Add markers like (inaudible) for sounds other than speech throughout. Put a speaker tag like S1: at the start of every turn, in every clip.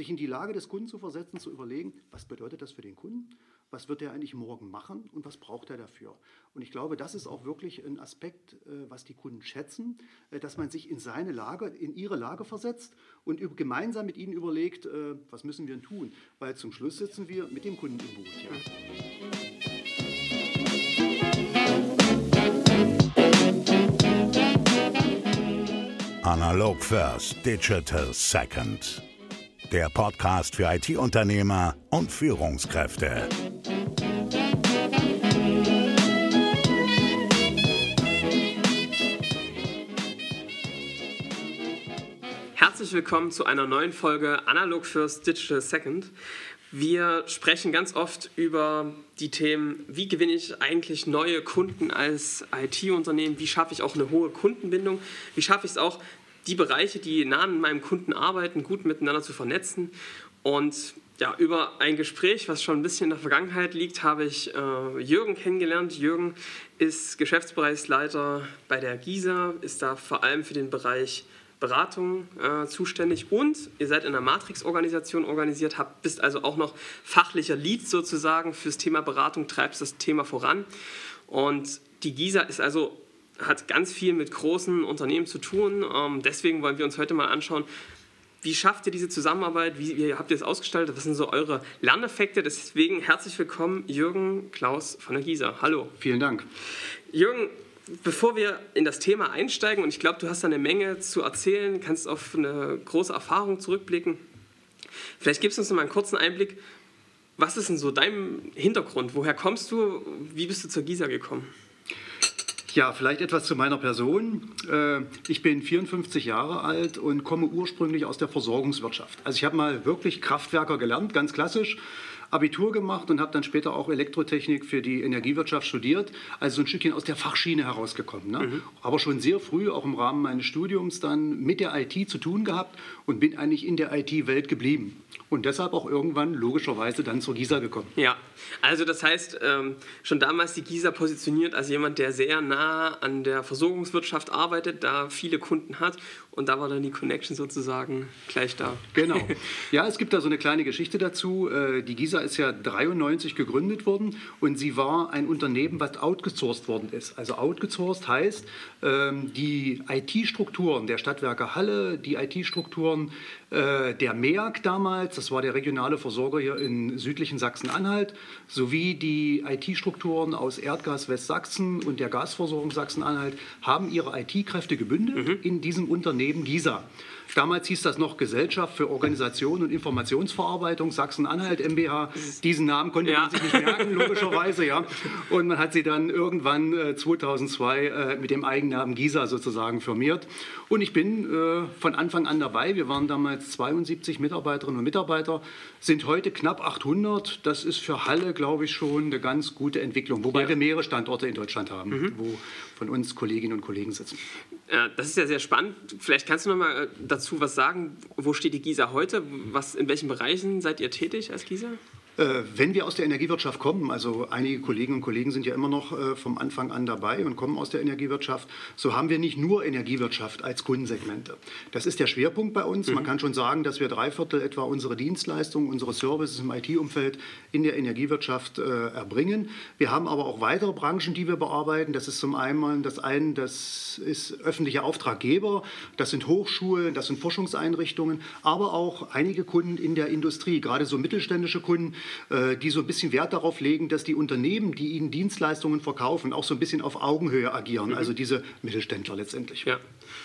S1: sich in die Lage des Kunden zu versetzen, zu überlegen, was bedeutet das für den Kunden, was wird er eigentlich morgen machen und was braucht er dafür. Und ich glaube, das ist auch wirklich ein Aspekt, äh, was die Kunden schätzen, äh, dass man sich in seine Lage, in ihre Lage versetzt und gemeinsam mit ihnen überlegt, äh, was müssen wir tun. Weil zum Schluss sitzen wir mit dem Kunden im Boot. Ja.
S2: Analog First, Digital Second. Der Podcast für IT-Unternehmer und Führungskräfte.
S3: Herzlich willkommen zu einer neuen Folge Analog First, Digital Second. Wir sprechen ganz oft über die Themen, wie gewinne ich eigentlich neue Kunden als IT-Unternehmen, wie schaffe ich auch eine hohe Kundenbindung, wie schaffe ich es auch, die Bereiche, die nah an meinem Kunden arbeiten, gut miteinander zu vernetzen. Und ja, über ein Gespräch, was schon ein bisschen in der Vergangenheit liegt, habe ich äh, Jürgen kennengelernt. Jürgen ist Geschäftsbereichsleiter bei der GISA, ist da vor allem für den Bereich Beratung äh, zuständig und ihr seid in einer Matrix-Organisation organisiert, habt, bist also auch noch fachlicher Lead sozusagen fürs Thema Beratung, treibst das Thema voran. Und die GISA ist also, hat ganz viel mit großen Unternehmen zu tun. Ähm, deswegen wollen wir uns heute mal anschauen, wie schafft ihr diese Zusammenarbeit? Wie, wie, habt ihr es ausgestaltet? Was sind so eure Lerneffekte? Deswegen herzlich willkommen, Jürgen Klaus von der GISA. Hallo.
S1: Vielen Dank.
S3: Jürgen, bevor wir in das Thema einsteigen, und ich glaube, du hast da eine Menge zu erzählen, kannst auf eine große Erfahrung zurückblicken. Vielleicht gibst du uns noch mal einen kurzen Einblick. Was ist denn so dein Hintergrund? Woher kommst du? Wie bist du zur GISA gekommen?
S1: Ja, vielleicht etwas zu meiner Person. Äh, ich bin 54 Jahre alt und komme ursprünglich aus der Versorgungswirtschaft. Also ich habe mal wirklich Kraftwerker gelernt, ganz klassisch. Abitur gemacht und habe dann später auch Elektrotechnik für die Energiewirtschaft studiert. Also so ein Stückchen aus der Fachschiene herausgekommen. Ne? Mhm. Aber schon sehr früh, auch im Rahmen meines Studiums, dann mit der IT zu tun gehabt und bin eigentlich in der IT-Welt geblieben. Und deshalb auch irgendwann logischerweise dann zur GISA gekommen.
S3: Ja, also das heißt, ähm, schon damals die GISA positioniert als jemand, der sehr nah an der Versorgungswirtschaft arbeitet, da viele Kunden hat und da war dann die Connection sozusagen gleich da.
S1: Genau. (laughs) Ja, es gibt da so eine kleine Geschichte dazu. Äh, die GISA ist ja 93 gegründet worden und sie war ein Unternehmen, was outgesourced worden ist. Also outgesourced heißt, ähm, die IT-Strukturen der Stadtwerke Halle, die IT-Strukturen äh, der MEAG damals, das war der regionale Versorger hier in südlichen Sachsen-Anhalt, sowie die IT-Strukturen aus Erdgas Westsachsen und der Gasversorgung Sachsen-Anhalt haben ihre IT-Kräfte gebündelt mhm. in diesem Unternehmen GISA. Damals hieß das noch Gesellschaft für Organisation und Informationsverarbeitung Sachsen-Anhalt MBH. Diesen Namen konnte ja. man sich nicht merken, logischerweise. Ja. (laughs) Und man hat sie dann irgendwann äh, 2002 äh, mit dem Eigennamen GISA sozusagen firmiert. Und ich bin äh, von Anfang an dabei. Wir waren damals 72 Mitarbeiterinnen und Mitarbeiter, sind heute knapp 800. Das ist für Halle, glaube ich, schon eine ganz gute Entwicklung. Wobei ja. wir mehrere Standorte in Deutschland haben, mhm. wo von uns Kolleginnen und Kollegen sitzen.
S3: Das ist ja sehr spannend. Vielleicht kannst du noch mal dazu dazu was sagen? Wo steht die GISA heute? Was, in welchen Bereichen seid ihr tätig als GISA?
S1: Äh, wenn wir aus der Energiewirtschaft kommen, also einige Kolleginnen und Kollegen sind ja immer noch äh, vom Anfang an dabei und kommen aus der Energiewirtschaft, so haben wir nicht nur Energiewirtschaft als Kundensegmente. Das ist der Schwerpunkt bei uns. Mhm. Man kann schon sagen, dass wir drei Viertel etwa unsere Dienstleistungen, unsere Services im IT-Umfeld in der Energiewirtschaft äh, erbringen. Wir haben aber auch weitere Branchen, die wir bearbeiten. Das ist zum einen das eine, das ist öffentliche Auftraggeber, das sind Hochschulen, das sind Forschungseinrichtungen, aber auch einige Kunden in der Industrie, gerade so mittelständische Kunden, die so ein bisschen Wert darauf legen, dass die Unternehmen, die ihnen Dienstleistungen verkaufen, auch so ein bisschen auf Augenhöhe agieren. Mhm. Also diese Mittelständler letztendlich.
S3: Ja.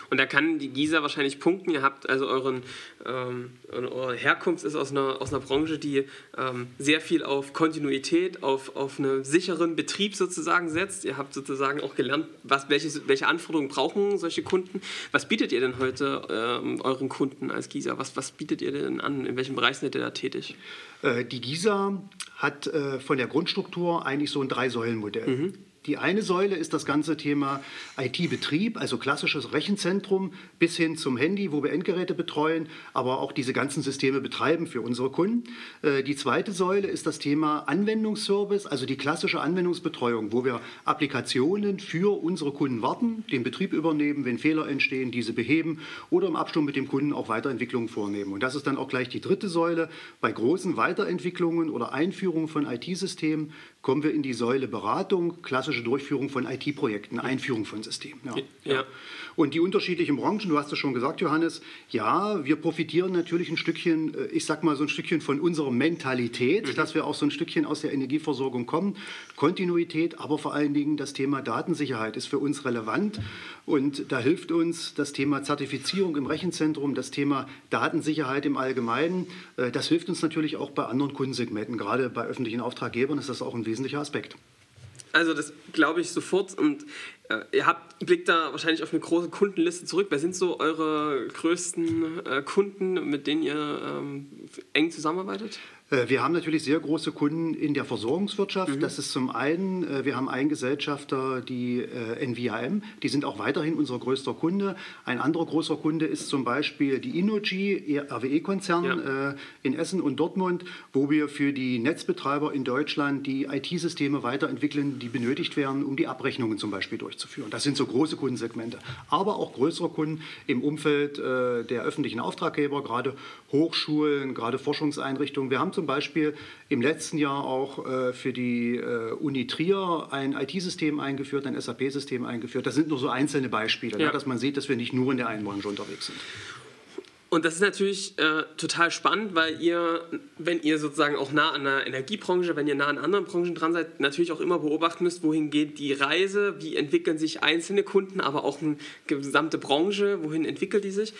S3: Und da kann die GISA wahrscheinlich punkten. Ihr habt also euren, ähm, eure Herkunft ist aus einer, aus einer Branche, die ähm, sehr viel auf Kontinuität, auf, auf einen sicheren Betrieb sozusagen setzt. Ihr habt sozusagen auch gelernt, was, welche, welche Anforderungen brauchen solche Kunden. Was bietet ihr denn heute ähm, euren Kunden als GISA? Was, was bietet ihr denn an? In welchem Bereich seid ihr da tätig?
S1: Äh, die GISA hat äh, von der Grundstruktur eigentlich so ein Drei-Säulen-Modell. Mhm. Die eine Säule ist das ganze Thema IT-Betrieb, also klassisches Rechenzentrum bis hin zum Handy, wo wir Endgeräte betreuen, aber auch diese ganzen Systeme betreiben für unsere Kunden. Äh, die zweite Säule ist das Thema Anwendungsservice, also die klassische Anwendungsbetreuung, wo wir Applikationen für unsere Kunden warten, den Betrieb übernehmen, wenn Fehler entstehen, diese beheben oder im Abstimmung mit dem Kunden auch Weiterentwicklungen vornehmen. Und das ist dann auch gleich die dritte Säule. Bei großen Weiterentwicklungen oder Einführungen von IT-Systemen kommen wir in die Säule Beratung, klassische Durchführung von IT-Projekten, Einführung von Systemen. Ja. Ja. Und die unterschiedlichen Branchen, du hast es schon gesagt, Johannes, ja, wir profitieren natürlich ein Stückchen, äh, ich sag mal so ein Stückchen von unserer Mentalität, mhm. dass wir auch so ein Stückchen aus der Energieversorgung kommen. Kontinuität, aber vor allen Dingen das Thema Datensicherheit ist für uns relevant. Und da hilft uns das Thema Zertifizierung im Rechenzentrum, das Thema Datensicherheit im Allgemeinen. Äh, das hilft uns natürlich auch bei anderen Kundensegmenten. Gerade bei öffentlichen Auftraggebern ist das auch ein wesentlicher Aspekt.
S3: Also das glaube ich sofort und äh, ihr habt, blickt da wahrscheinlich auf eine große Kundenliste zurück. Wer sind so eure größten äh, Kunden, mit denen ihr ähm, eng zusammenarbeitet?
S1: Äh, wir haben natürlich sehr große Kunden in der Versorgungswirtschaft. Mhm. Das ist zum einen, äh, wir haben einen Gesellschafter, die äh, NVAM, die sind auch weiterhin unser größter Kunde. Ein anderer großer Kunde ist zum Beispiel die Innogy, RWE-Konzern ja. in Essen und Dortmund, wo wir für die Netzbetreiber in Deutschland die IT-Systeme weiterentwickeln, die benötigt werden, um die Abrechnungen zum Beispiel durchzuführen. Das sind so große Kundensegmente. Aber auch größere Kunden im Umfeld der öffentlichen Auftraggeber, gerade Hochschulen, gerade Forschungseinrichtungen. Wir haben zum Beispiel im letzten Jahr auch äh, für die äh, Uni Trier ein IT-System eingeführt, ein SAP-System eingeführt. Das sind nur so einzelne Beispiele, ja. ne, dass man sieht, dass wir nicht nur in der einen Branche unterwegs sind.
S3: Und das ist natürlich äh, total spannend, weil ihr, wenn ihr sozusagen auch nah an der Energiebranche, wenn ihr nah an anderen Branchen dran seid, natürlich auch immer beobachten müsst, wohin geht die Reise, wie entwickeln sich einzelne Kunden, aber auch eine gesamte Branche, wohin entwickelt die sich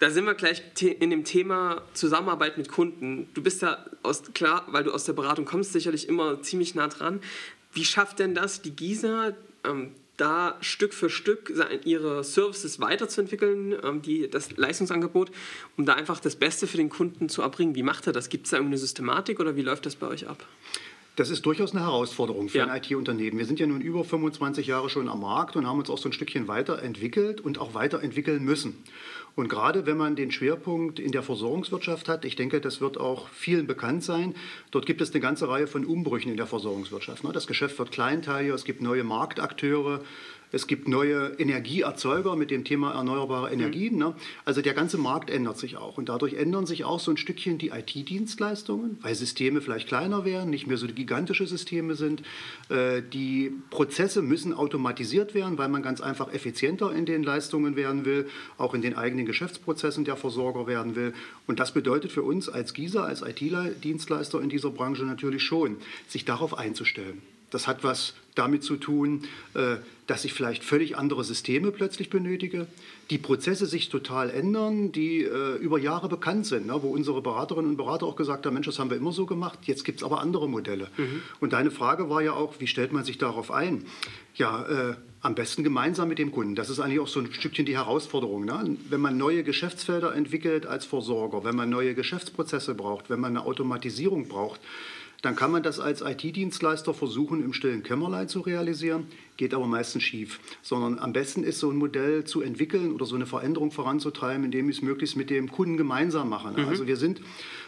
S3: da sind wir gleich in dem Thema Zusammenarbeit mit Kunden. Du bist ja aus, klar, weil du aus der Beratung kommst, sicherlich immer ziemlich nah dran. Wie schafft denn das die GISA, ähm, da Stück für Stück ihre Services weiterzuentwickeln, ähm, die, das Leistungsangebot, um da einfach das Beste für den Kunden zu erbringen? Wie macht er das? Gibt es da irgendeine Systematik oder wie läuft das bei euch ab?
S1: Das ist durchaus eine Herausforderung für ja. ein IT-Unternehmen. Wir sind ja nun über 25 Jahre schon am Markt und haben uns auch so ein Stückchen weiterentwickelt und auch weiterentwickeln müssen. Und gerade wenn man den Schwerpunkt in der Versorgungswirtschaft hat, ich denke, das wird auch vielen bekannt sein, dort gibt es eine ganze Reihe von Umbrüchen in der Versorgungswirtschaft. Ne? Das Geschäft wird kleinteiliger, es gibt neue Marktakteure, es gibt neue Energieerzeuger mit dem Thema erneuerbare Energien. Mhm. Ne? Also der ganze Markt ändert sich auch. Und dadurch ändern sich auch so ein Stückchen die IT-Dienstleistungen, weil Systeme vielleicht kleiner werden, nicht mehr so gigantische Systeme sind. Äh, die Prozesse müssen automatisiert werden, weil man ganz einfach effizienter in den Leistungen werden will, auch in den eigenen Geschäftsprozessen der Versorger werden will. Und das bedeutet für uns als GISA, als IT-Dienstleister in dieser Branche natürlich schon, sich darauf einzustellen. Das hat was damit zu tun, äh, dass ich vielleicht völlig andere Systeme plötzlich benötige, die Prozesse sich total ändern, die äh, über Jahre bekannt sind, ne, wo unsere Beraterinnen und Berater auch gesagt haben, Mensch, das haben wir immer so gemacht, jetzt gibt es aber andere Modelle. Mhm. Und deine Frage war ja auch, wie stellt man sich darauf ein? Ja, äh, am besten gemeinsam mit dem Kunden. Das ist eigentlich auch so ein Stückchen die Herausforderung. Ne? Wenn man neue Geschäftsfelder entwickelt als Versorger, wenn man neue Geschäftsprozesse braucht, wenn man eine Automatisierung braucht, dann kann man das als IT-Dienstleister versuchen, im stillen Kämmerlein zu realisieren, geht aber meistens schief. Sondern am besten ist so ein Modell zu entwickeln oder so eine Veränderung voranzutreiben, indem ich es möglichst mit dem Kunden gemeinsam mache. Mhm. Also wir sind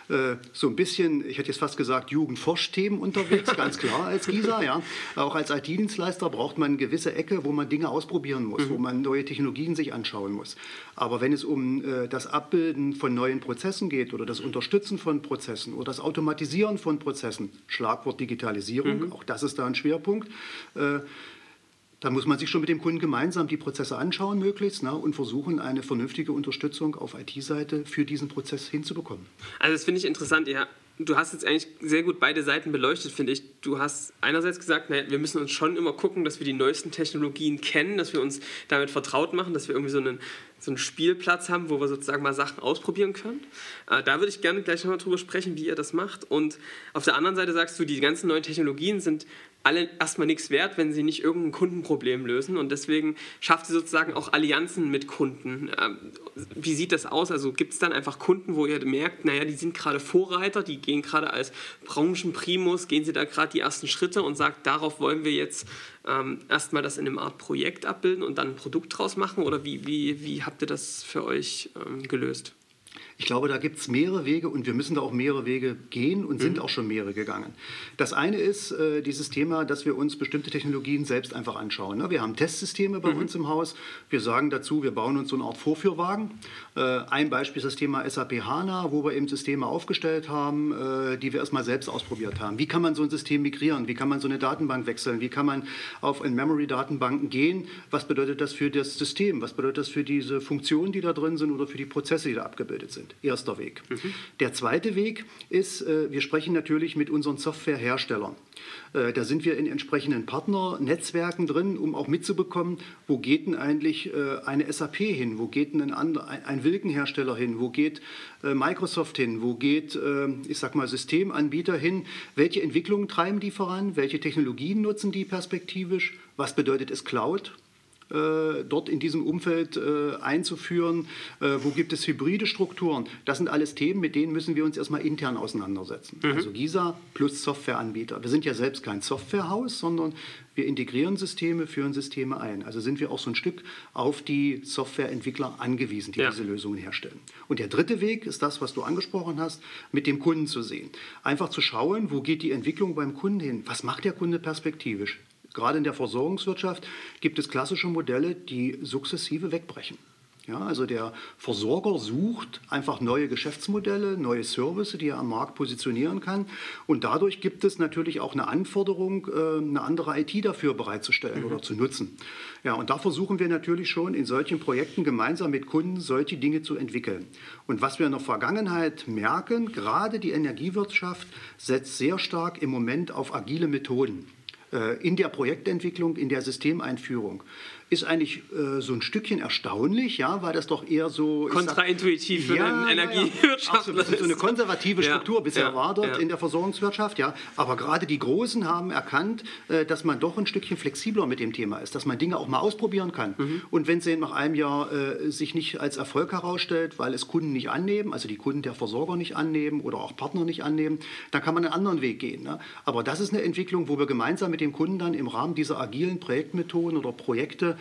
S1: äh, so ein bisschen, ich hätte jetzt fast gesagt, Jugendforsch-Themen unterwegs, ganz klar als GISA. Ja. Auch als IT-Dienstleister braucht man eine gewisse Ecke, wo man Dinge ausprobieren muss, mhm. wo man neue Technologien sich anschauen muss. Aber wenn es um äh, das Abbilden von neuen Prozessen geht oder das Unterstützen von Prozessen oder das Automatisieren von Prozessen, Schlagwort Digitalisierung, mhm. auch das ist da ein Schwerpunkt, äh, da muss man sich schon mit dem Kunden gemeinsam die Prozesse anschauen, möglichst, ne, und versuchen, eine vernünftige Unterstützung auf IT-Seite für diesen Prozess hinzubekommen.
S3: Also, das finde ich interessant. Ja, du hast jetzt eigentlich sehr gut beide Seiten beleuchtet, finde ich. Du hast einerseits gesagt, naja, wir müssen uns schon immer gucken, dass wir die neuesten Technologien kennen, dass wir uns damit vertraut machen, dass wir irgendwie so einen, so einen Spielplatz haben, wo wir sozusagen mal Sachen ausprobieren können. Äh, da würde ich gerne gleich nochmal drüber sprechen, wie ihr das macht. Und auf der anderen Seite sagst du, die ganzen neuen Technologien sind alle erstmal nichts wert, wenn sie nicht irgendein Kundenproblem lösen. Und deswegen schafft sie sozusagen auch Allianzen mit Kunden. Ähm, wie sieht das aus? Also gibt es dann einfach Kunden, wo ihr merkt, naja, die sind gerade Vorreiter, die gehen gerade als Branchenprimus, gehen sie da gerade die ersten Schritte und sagt, darauf wollen wir jetzt ähm, erstmal das in einem Art Projekt abbilden und dann ein Produkt draus machen? Oder wie, wie, wie habt ihr das für euch ähm, gelöst?
S1: Ich glaube, da gibt es mehrere Wege und wir müssen da auch mehrere Wege gehen und sind mhm. auch schon mehrere gegangen. Das eine ist äh, dieses Thema, dass wir uns bestimmte Technologien selbst einfach anschauen. Ne? Wir haben Testsysteme bei mhm. uns im Haus. Wir sagen dazu, wir bauen uns so eine Art Vorführwagen. Äh, ein Beispiel ist das Thema SAP HANA, wo wir eben Systeme aufgestellt haben, äh, die wir erstmal selbst ausprobiert haben. Wie kann man so ein System migrieren? Wie kann man so eine Datenbank wechseln? Wie kann man auf In-Memory-Datenbanken gehen? Was bedeutet das für das System? Was bedeutet das für diese Funktionen, die da drin sind oder für die Prozesse, die da abgebildet sind? Sind. Erster Weg. Mhm. Der zweite Weg ist, äh, wir sprechen natürlich mit unseren Softwareherstellern. Äh, da sind wir in entsprechenden Partnernetzwerken drin, um auch mitzubekommen, wo geht denn eigentlich äh, eine SAP hin, wo geht denn ein, ein Wilkenhersteller hin, wo geht Microsoft hin, wo geht, ich sag mal, Systemanbieter hin, welche Entwicklungen treiben die voran, welche Technologien nutzen die perspektivisch, was bedeutet es Cloud? Äh, dort in diesem Umfeld äh, einzuführen? Äh, wo gibt es hybride Strukturen? Das sind alles Themen, mit denen müssen wir uns erstmal intern auseinandersetzen. Mhm. Also GISA plus Softwareanbieter. Wir sind ja selbst kein Softwarehaus, sondern wir integrieren Systeme, führen Systeme ein. Also sind wir auch so ein Stück auf die Softwareentwickler angewiesen, die ja. diese Lösungen herstellen. Und der dritte Weg ist das, was du angesprochen hast, mit dem Kunden zu sehen. Einfach zu schauen, wo geht die Entwicklung beim Kunden hin? Was macht der Kunde perspektivisch? Gerade in der Versorgungswirtschaft gibt es klassische Modelle, die sukzessive wegbrechen. Ja, also der Versorger sucht einfach neue Geschäftsmodelle, neue Services, die er am Markt positionieren kann. Und dadurch gibt es natürlich auch eine Anforderung, äh, eine andere IT dafür bereitzustellen mhm. oder zu nutzen. Ja, und da versuchen wir natürlich schon in solchen Projekten gemeinsam mit Kunden solche Dinge zu entwickeln. Und was wir in der Vergangenheit merken, gerade die Energiewirtschaft setzt sehr stark im Moment auf agile Methoden. Äh, in der Projektentwicklung, in der Systemeinführung ist eigentlich äh, so ein Stückchen erstaunlich, ja, weil das doch eher so
S3: kontraintuitiv für ja, den Energiewirtschaft
S1: ja, so eine konservative Struktur ja, bisher war dort in der Versorgungswirtschaft, ja. Aber gerade die Großen haben erkannt, äh, dass man doch ein Stückchen flexibler mit dem Thema ist, dass man Dinge auch mal ausprobieren kann. Mhm. Und wenn sie nach einem Jahr äh, sich nicht als Erfolg herausstellt, weil es Kunden nicht annehmen, also die Kunden der Versorger nicht annehmen oder auch Partner nicht annehmen, dann kann man einen anderen Weg gehen. Ne? Aber das ist eine Entwicklung, wo wir gemeinsam mit dem Kunden dann im Rahmen dieser agilen Projektmethoden oder Projekte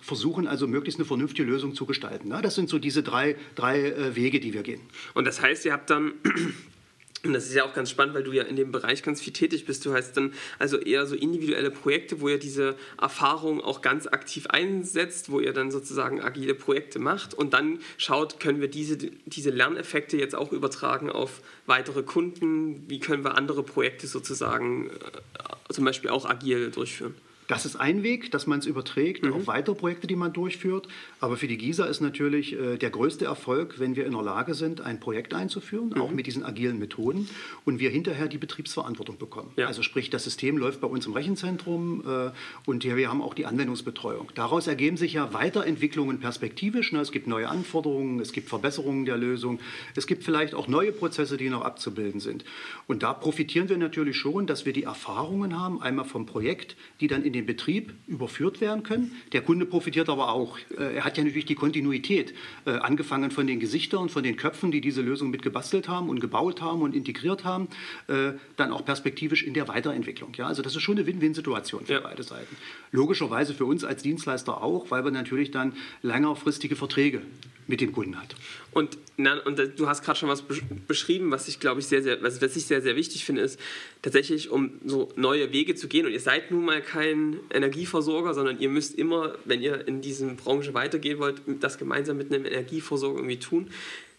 S1: versuchen also möglichst eine vernünftige Lösung zu gestalten. Das sind so diese drei, drei äh, Wege, die wir gehen.
S3: Und das heißt, ihr habt dann (clears throat) und das ist ja auch ganz spannend, weil du ja in dem Bereich ganz viel tätig bist. Du hast dann also eher so individuelle Projekte, wo ihr diese Erfahrung auch ganz aktiv einsetzt, wo ihr dann sozusagen agile Projekte macht und dann schaut, können wir diese, diese Lerneffekte jetzt auch übertragen auf weitere Kunden? Wie können wir andere Projekte sozusagen äh, zum Beispiel auch agil durchführen?
S1: Das ist ein Weg, dass man es überträgt mhm. auf weitere Projekte, die man durchführt. Aber für die GISA ist natürlich äh, der größte Erfolg, wenn wir in der Lage sind, ein Projekt einzuführen, mhm. auch mit diesen agilen Methoden, und wir hinterher die Betriebsverantwortung bekommen. Ja. Also sprich, das System läuft bei uns im Rechenzentrum äh, und wir haben auch die Anwendungsbetreuung. Daraus ergeben sich ja Weiterentwicklungen perspektivisch. Ne? Es gibt neue Anforderungen, es gibt Verbesserungen der Lösung, es gibt vielleicht auch neue Prozesse, die noch abzubilden sind. Und da profitieren wir natürlich schon, dass wir die Erfahrungen haben, einmal vom Projekt, die dann in in den Betrieb überführt werden können. Der Kunde profitiert aber auch. Äh, er hat ja natürlich die Kontinuität, äh, angefangen von den Gesichtern, von den Köpfen, die diese Lösung mit gebastelt haben und gebaut haben und integriert haben, äh, dann auch perspektivisch in der Weiterentwicklung. Ja, also das ist schon eine Win-Win-Situation für ja. beide Seiten. Logischerweise für uns als Dienstleister auch, weil wir natürlich dann längerfristige Verträge mit dem Kunden hat.
S3: Und, na, und du hast gerade schon was beschrieben, was ich glaube ich sehr, sehr, was, was ich sehr, sehr wichtig finde, ist tatsächlich, um so neue Wege zu gehen. Und ihr seid nun mal kein Energieversorger, sondern ihr müsst immer, wenn ihr in diese Branche weitergehen wollt, das gemeinsam mit einem Energieversorger irgendwie tun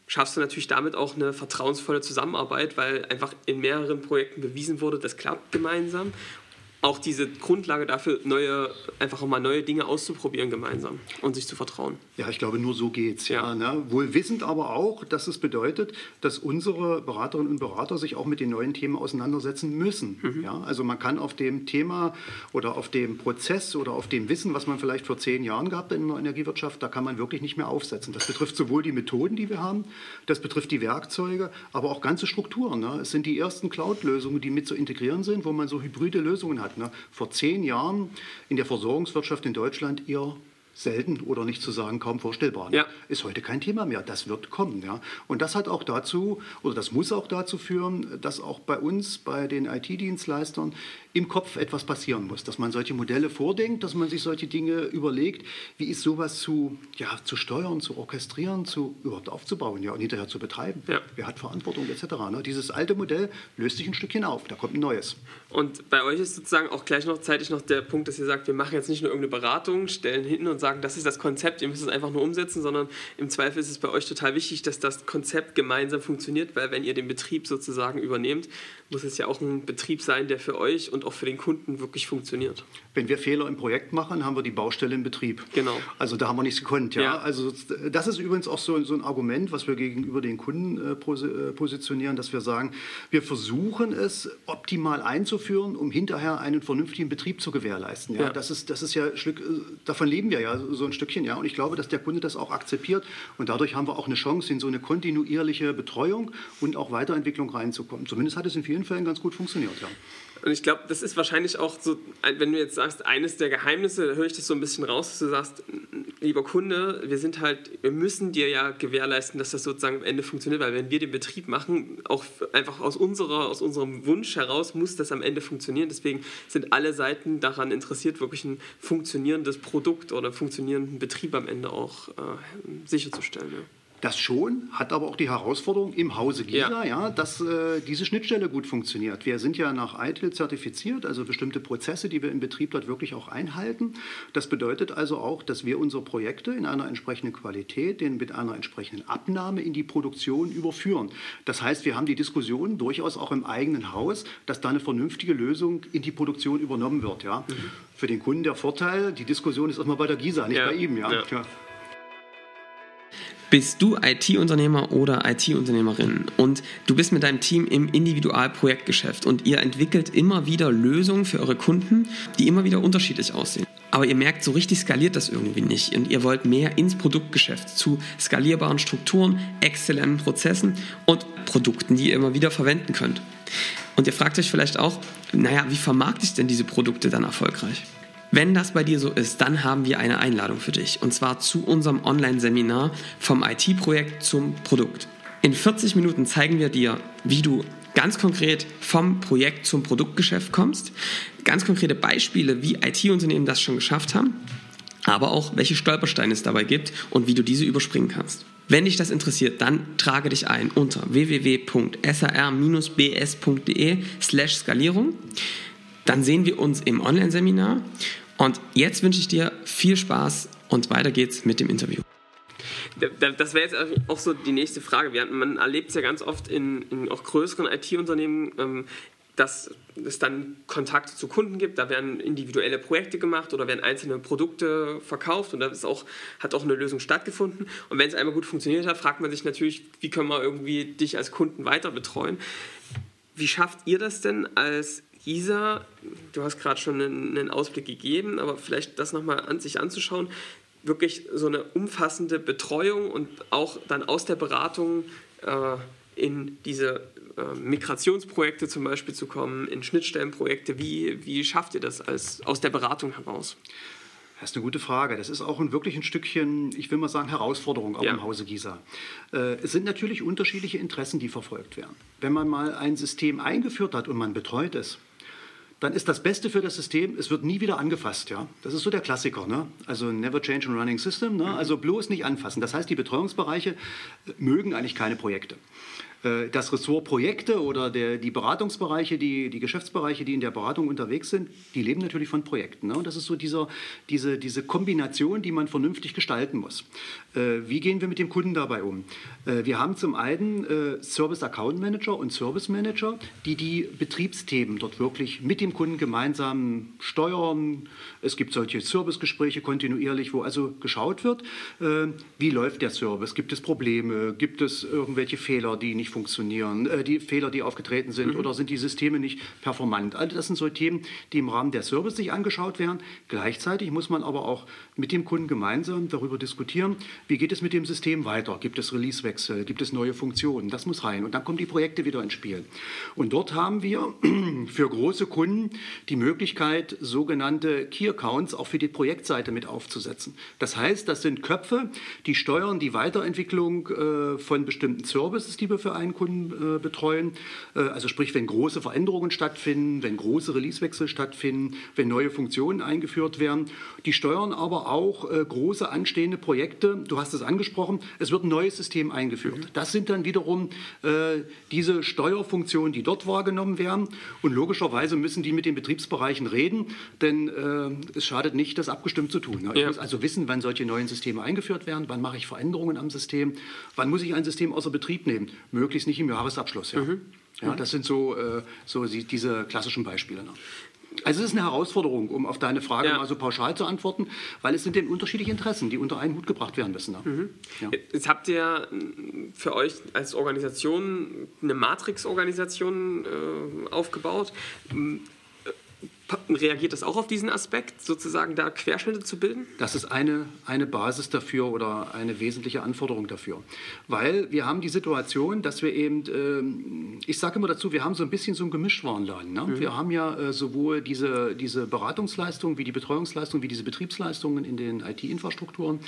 S3: schaffst du natürlich damit auch eine vertrauensvolle Zusammenarbeit, weil einfach in mehreren Projekten bewiesen wurde, das klappt gemeinsam auch diese Grundlage dafür, neue, einfach auch mal neue Dinge auszuprobieren gemeinsam und sich zu vertrauen.
S1: Ja, ich glaube, nur so geht's. Ja. ja ne? Wohl wissend aber auch, dass es bedeutet, dass unsere Beraterinnen und Berater sich auch mit den neuen Themen auseinandersetzen müssen. Mhm. Ja? Also man kann auf dem Thema oder auf dem Prozess oder auf dem Wissen, was man vielleicht vor zehn Jahren gehabt hat in der Energiewirtschaft, da kann man wirklich nicht mehr aufsetzen. Das betrifft sowohl die Methoden, die wir haben, das betrifft die Werkzeuge, aber auch ganze Strukturen. Ne? Es sind die ersten Cloud-Lösungen, die mit zu integrieren sind, wo man so hybride Lösungen hat. Hat. Ne? Vor zehn Jahren in der Versorgungswirtschaft in Deutschland eher selten oder nicht zu sagen kaum vorstellbar. Ne?
S3: Ja.
S1: Ist heute kein Thema mehr. Das wird kommen. Ja? Und das hat auch dazu, oder das muss auch dazu führen, dass auch bei uns, bei den IT-Dienstleistern, im Kopf etwas passieren muss. Dass man solche Modelle vordenkt, dass man sich solche Dinge überlegt, wie ist sowas zu, ja, zu steuern, zu orchestrieren, zu überhaupt aufzubauen ja, und hinterher zu betreiben.
S3: Ja.
S1: Wer hat Verantwortung etc. Ne? Dieses alte Modell löst sich ein Stückchen auf. Da kommt ein neues.
S3: Und bei euch ist sozusagen auch gleich noch zeitig noch der Punkt, dass ihr sagt, wir machen jetzt nicht nur irgendeine Beratung, stellen hinten und sagen, das ist das Konzept, ihr müsst es einfach nur umsetzen, sondern im Zweifel ist es bei euch total wichtig, dass das Konzept gemeinsam funktioniert, weil wenn ihr den Betrieb sozusagen übernehmt, muss es ja auch ein Betrieb sein, der für euch und auch für den Kunden wirklich funktioniert.
S1: Wenn wir Fehler im Projekt machen, haben wir die Baustelle im Betrieb.
S3: Genau.
S1: Also da haben wir nichts gekonnt. Ja?
S3: Ja.
S1: Also das ist übrigens auch so, so ein Argument, was wir gegenüber den Kunden äh, äh, positionieren, dass wir sagen, wir versuchen es optimal einzuführen, um hinterher einen vernünftigen Betrieb zu gewährleisten. Ja?
S3: Ja.
S1: Das, ist, das ist ja, Stück, äh, davon leben wir ja so ein Stückchen. Ja? Und ich glaube, dass der Kunde das auch akzeptiert. Und dadurch haben wir auch eine Chance, in so eine kontinuierliche Betreuung und auch Weiterentwicklung reinzukommen. Zumindest hat es in vielen Fällen ganz gut funktioniert. Ja.
S3: Und ich glaube, das ist wahrscheinlich auch so, wenn du jetzt sagst, eines der Geheimnisse, da höre ich das so ein bisschen raus, dass du sagst, lieber Kunde, wir sind halt, wir müssen dir ja gewährleisten, dass das sozusagen am Ende funktioniert, weil wenn wir den Betrieb machen, auch einfach aus, unserer, aus unserem Wunsch heraus, muss das am Ende funktionieren. Deswegen sind alle Seiten daran interessiert, wirklich ein funktionierendes Produkt oder funktionierenden Betrieb am Ende auch äh, sicherzustellen. Ja.
S1: Das schon, hat aber auch die Herausforderung im Hause GISA,
S3: Ja.
S1: ja. dass äh, diese Schnittstelle gut funktioniert. Wir sind ja nach ITIL zertifiziert, also bestimmte Prozesse, die wir im Betrieb dort wirklich auch einhalten. Das bedeutet also auch, dass wir unsere Projekte in einer entsprechenden Qualität, den mit einer entsprechenden Abnahme in die Produktion überführen. Das heißt, wir haben die Diskussion durchaus auch im eigenen Haus, dass da eine vernünftige Lösung in die Produktion übernommen wird. Ja. Für den Kunden der Vorteil, die Diskussion ist immer bei der GISA, nicht
S3: Ja.
S1: bei ihm. Ja.
S3: Ja.
S4: Bist du IT-Unternehmer oder IT-Unternehmerin und du bist mit deinem Team im Individualprojektgeschäft und ihr entwickelt immer wieder Lösungen für eure Kunden, die immer wieder unterschiedlich aussehen. Aber ihr merkt, so richtig skaliert das irgendwie nicht und ihr wollt mehr ins Produktgeschäft zu skalierbaren Strukturen, exzellenten Prozessen und Produkten, die ihr immer wieder verwenden könnt. Und ihr fragt euch vielleicht auch, naja, wie vermarkte ich denn diese Produkte dann erfolgreich? Wenn das bei dir so ist, dann haben wir eine Einladung für dich. Und zwar zu unserem Online-Seminar vom IT-Projekt zum Produkt. In 40 Minuten zeigen wir dir, wie du ganz konkret vom Projekt zum Produktgeschäft kommst. Ganz konkrete Beispiele, wie IT-Unternehmen das schon geschafft haben. Aber auch, welche Stolpersteine es dabei gibt und wie du diese überspringen kannst. Wenn dich das interessiert, dann trage dich ein unter www.sar-bs.de slash Skalierung. Dann sehen wir uns im Online-Seminar. Und jetzt wünsche ich dir viel Spaß und weiter geht's mit dem Interview.
S3: Da- da- Das wäre jetzt auch so die nächste Frage. Man erlebt es ja ganz oft in, in auch größeren IT-Unternehmen, ähm, dass es dann Kontakte zu Kunden gibt. Da werden individuelle Projekte gemacht oder werden einzelne Produkte verkauft und da ist auch, hat auch eine Lösung stattgefunden. Und wenn es einmal gut funktioniert hat, fragt man sich natürlich, wie können wir irgendwie dich als Kunden weiter betreuen. Wie schafft ihr das denn als ISA? Du hast gerade schon einen, einen Ausblick gegeben, aber vielleicht das nochmal an sich anzuschauen. Wirklich so eine umfassende Betreuung und auch dann aus der Beratung äh, in diese äh, Migrationsprojekte zum Beispiel zu kommen, in Schnittstellenprojekte. Wie, wie schafft ihr das als, aus der Beratung heraus?
S1: Das ist eine gute Frage. Das ist auch ein, wirklich ein Stückchen, ich will mal sagen, Herausforderung auch
S3: Ja.
S1: im Hause GISA. Äh, es sind natürlich unterschiedliche Interessen, die verfolgt werden. Wenn man mal ein System eingeführt hat und man betreut es, dann ist das Beste für das System, es wird nie wieder angefasst. Ja? Das ist so der Klassiker. Ne? Also never change a running system. Ne? Also bloß nicht anfassen. Das heißt, die Betreuungsbereiche äh, mögen eigentlich keine Projekte. Äh, Das Ressort Projekte oder der, die Beratungsbereiche, die, die Geschäftsbereiche, die in der Beratung unterwegs sind, die leben natürlich von Projekten. Ne? Und das ist so dieser, diese, diese Kombination, die man vernünftig gestalten muss. Äh, Wie gehen wir mit dem Kunden dabei um? Äh, Wir haben zum einen äh, Service Account Manager und Service Manager, die die Betriebsthemen dort wirklich mit dem Kunden gemeinsam steuern. Es gibt solche Servicegespräche kontinuierlich, wo also geschaut wird, äh, wie läuft der Service? Gibt es Probleme? Gibt es irgendwelche Fehler, die nicht funktionieren, äh, die Fehler, die aufgetreten sind, mhm. oder sind die Systeme nicht performant. All das sind so Themen, die im Rahmen der Service sich angeschaut werden. Gleichzeitig muss man aber auch mit dem Kunden gemeinsam darüber diskutieren, wie geht es mit dem System weiter? Gibt es Releasewechsel? Gibt es neue Funktionen? Das muss rein. Und dann kommen die Projekte wieder ins Spiel. Und dort haben wir (clears throat) für große Kunden die Möglichkeit, sogenannte Key Accounts auch für die Projektseite mit aufzusetzen. Das heißt, das sind Köpfe, die steuern die Weiterentwicklung äh, von bestimmten Services, die wir für einen Kunden äh, betreuen. Äh, also sprich, wenn große Veränderungen stattfinden, wenn große Releasewechsel stattfinden, wenn neue Funktionen eingeführt werden. Die steuern aber auch große anstehende Projekte. Du hast es angesprochen, es wird ein neues System eingeführt. Mhm. Das sind dann wiederum diese Steuerfunktionen, die dort wahrgenommen werden. Und logischerweise müssen die mit den Betriebsbereichen reden, denn es schadet nicht, das abgestimmt zu tun. Ich ja. muss also wissen, wann solche neuen Systeme eingeführt werden, wann mache ich Veränderungen am System, wann muss ich ein System außer Betrieb nehmen. Möglichst nicht im Jahresabschluss. Ja, mhm. ja das sind so, äh, so diese klassischen Beispiele. Ne? Also es ist eine Herausforderung, um auf deine Frage ja. mal so pauschal zu antworten, weil es sind eben unterschiedliche Interessen, die unter einen Hut gebracht werden müssen. Ne? Mhm.
S3: Ja. Jetzt habt ihr für euch als Organisation eine Matrix-Organisation äh, aufgebaut reagiert das auch auf diesen Aspekt, sozusagen da Querschnitte zu bilden?
S1: Das ist eine, eine Basis dafür oder eine wesentliche Anforderung dafür. Weil wir haben die Situation, dass wir eben, äh, ich sage immer dazu, wir haben so ein bisschen so ein Gemischtwarenladen. Ne? Mhm. Wir haben ja äh, sowohl diese, diese Beratungsleistungen wie die Betreuungsleistungen, wie diese Betriebsleistungen in den IT-Infrastrukturen.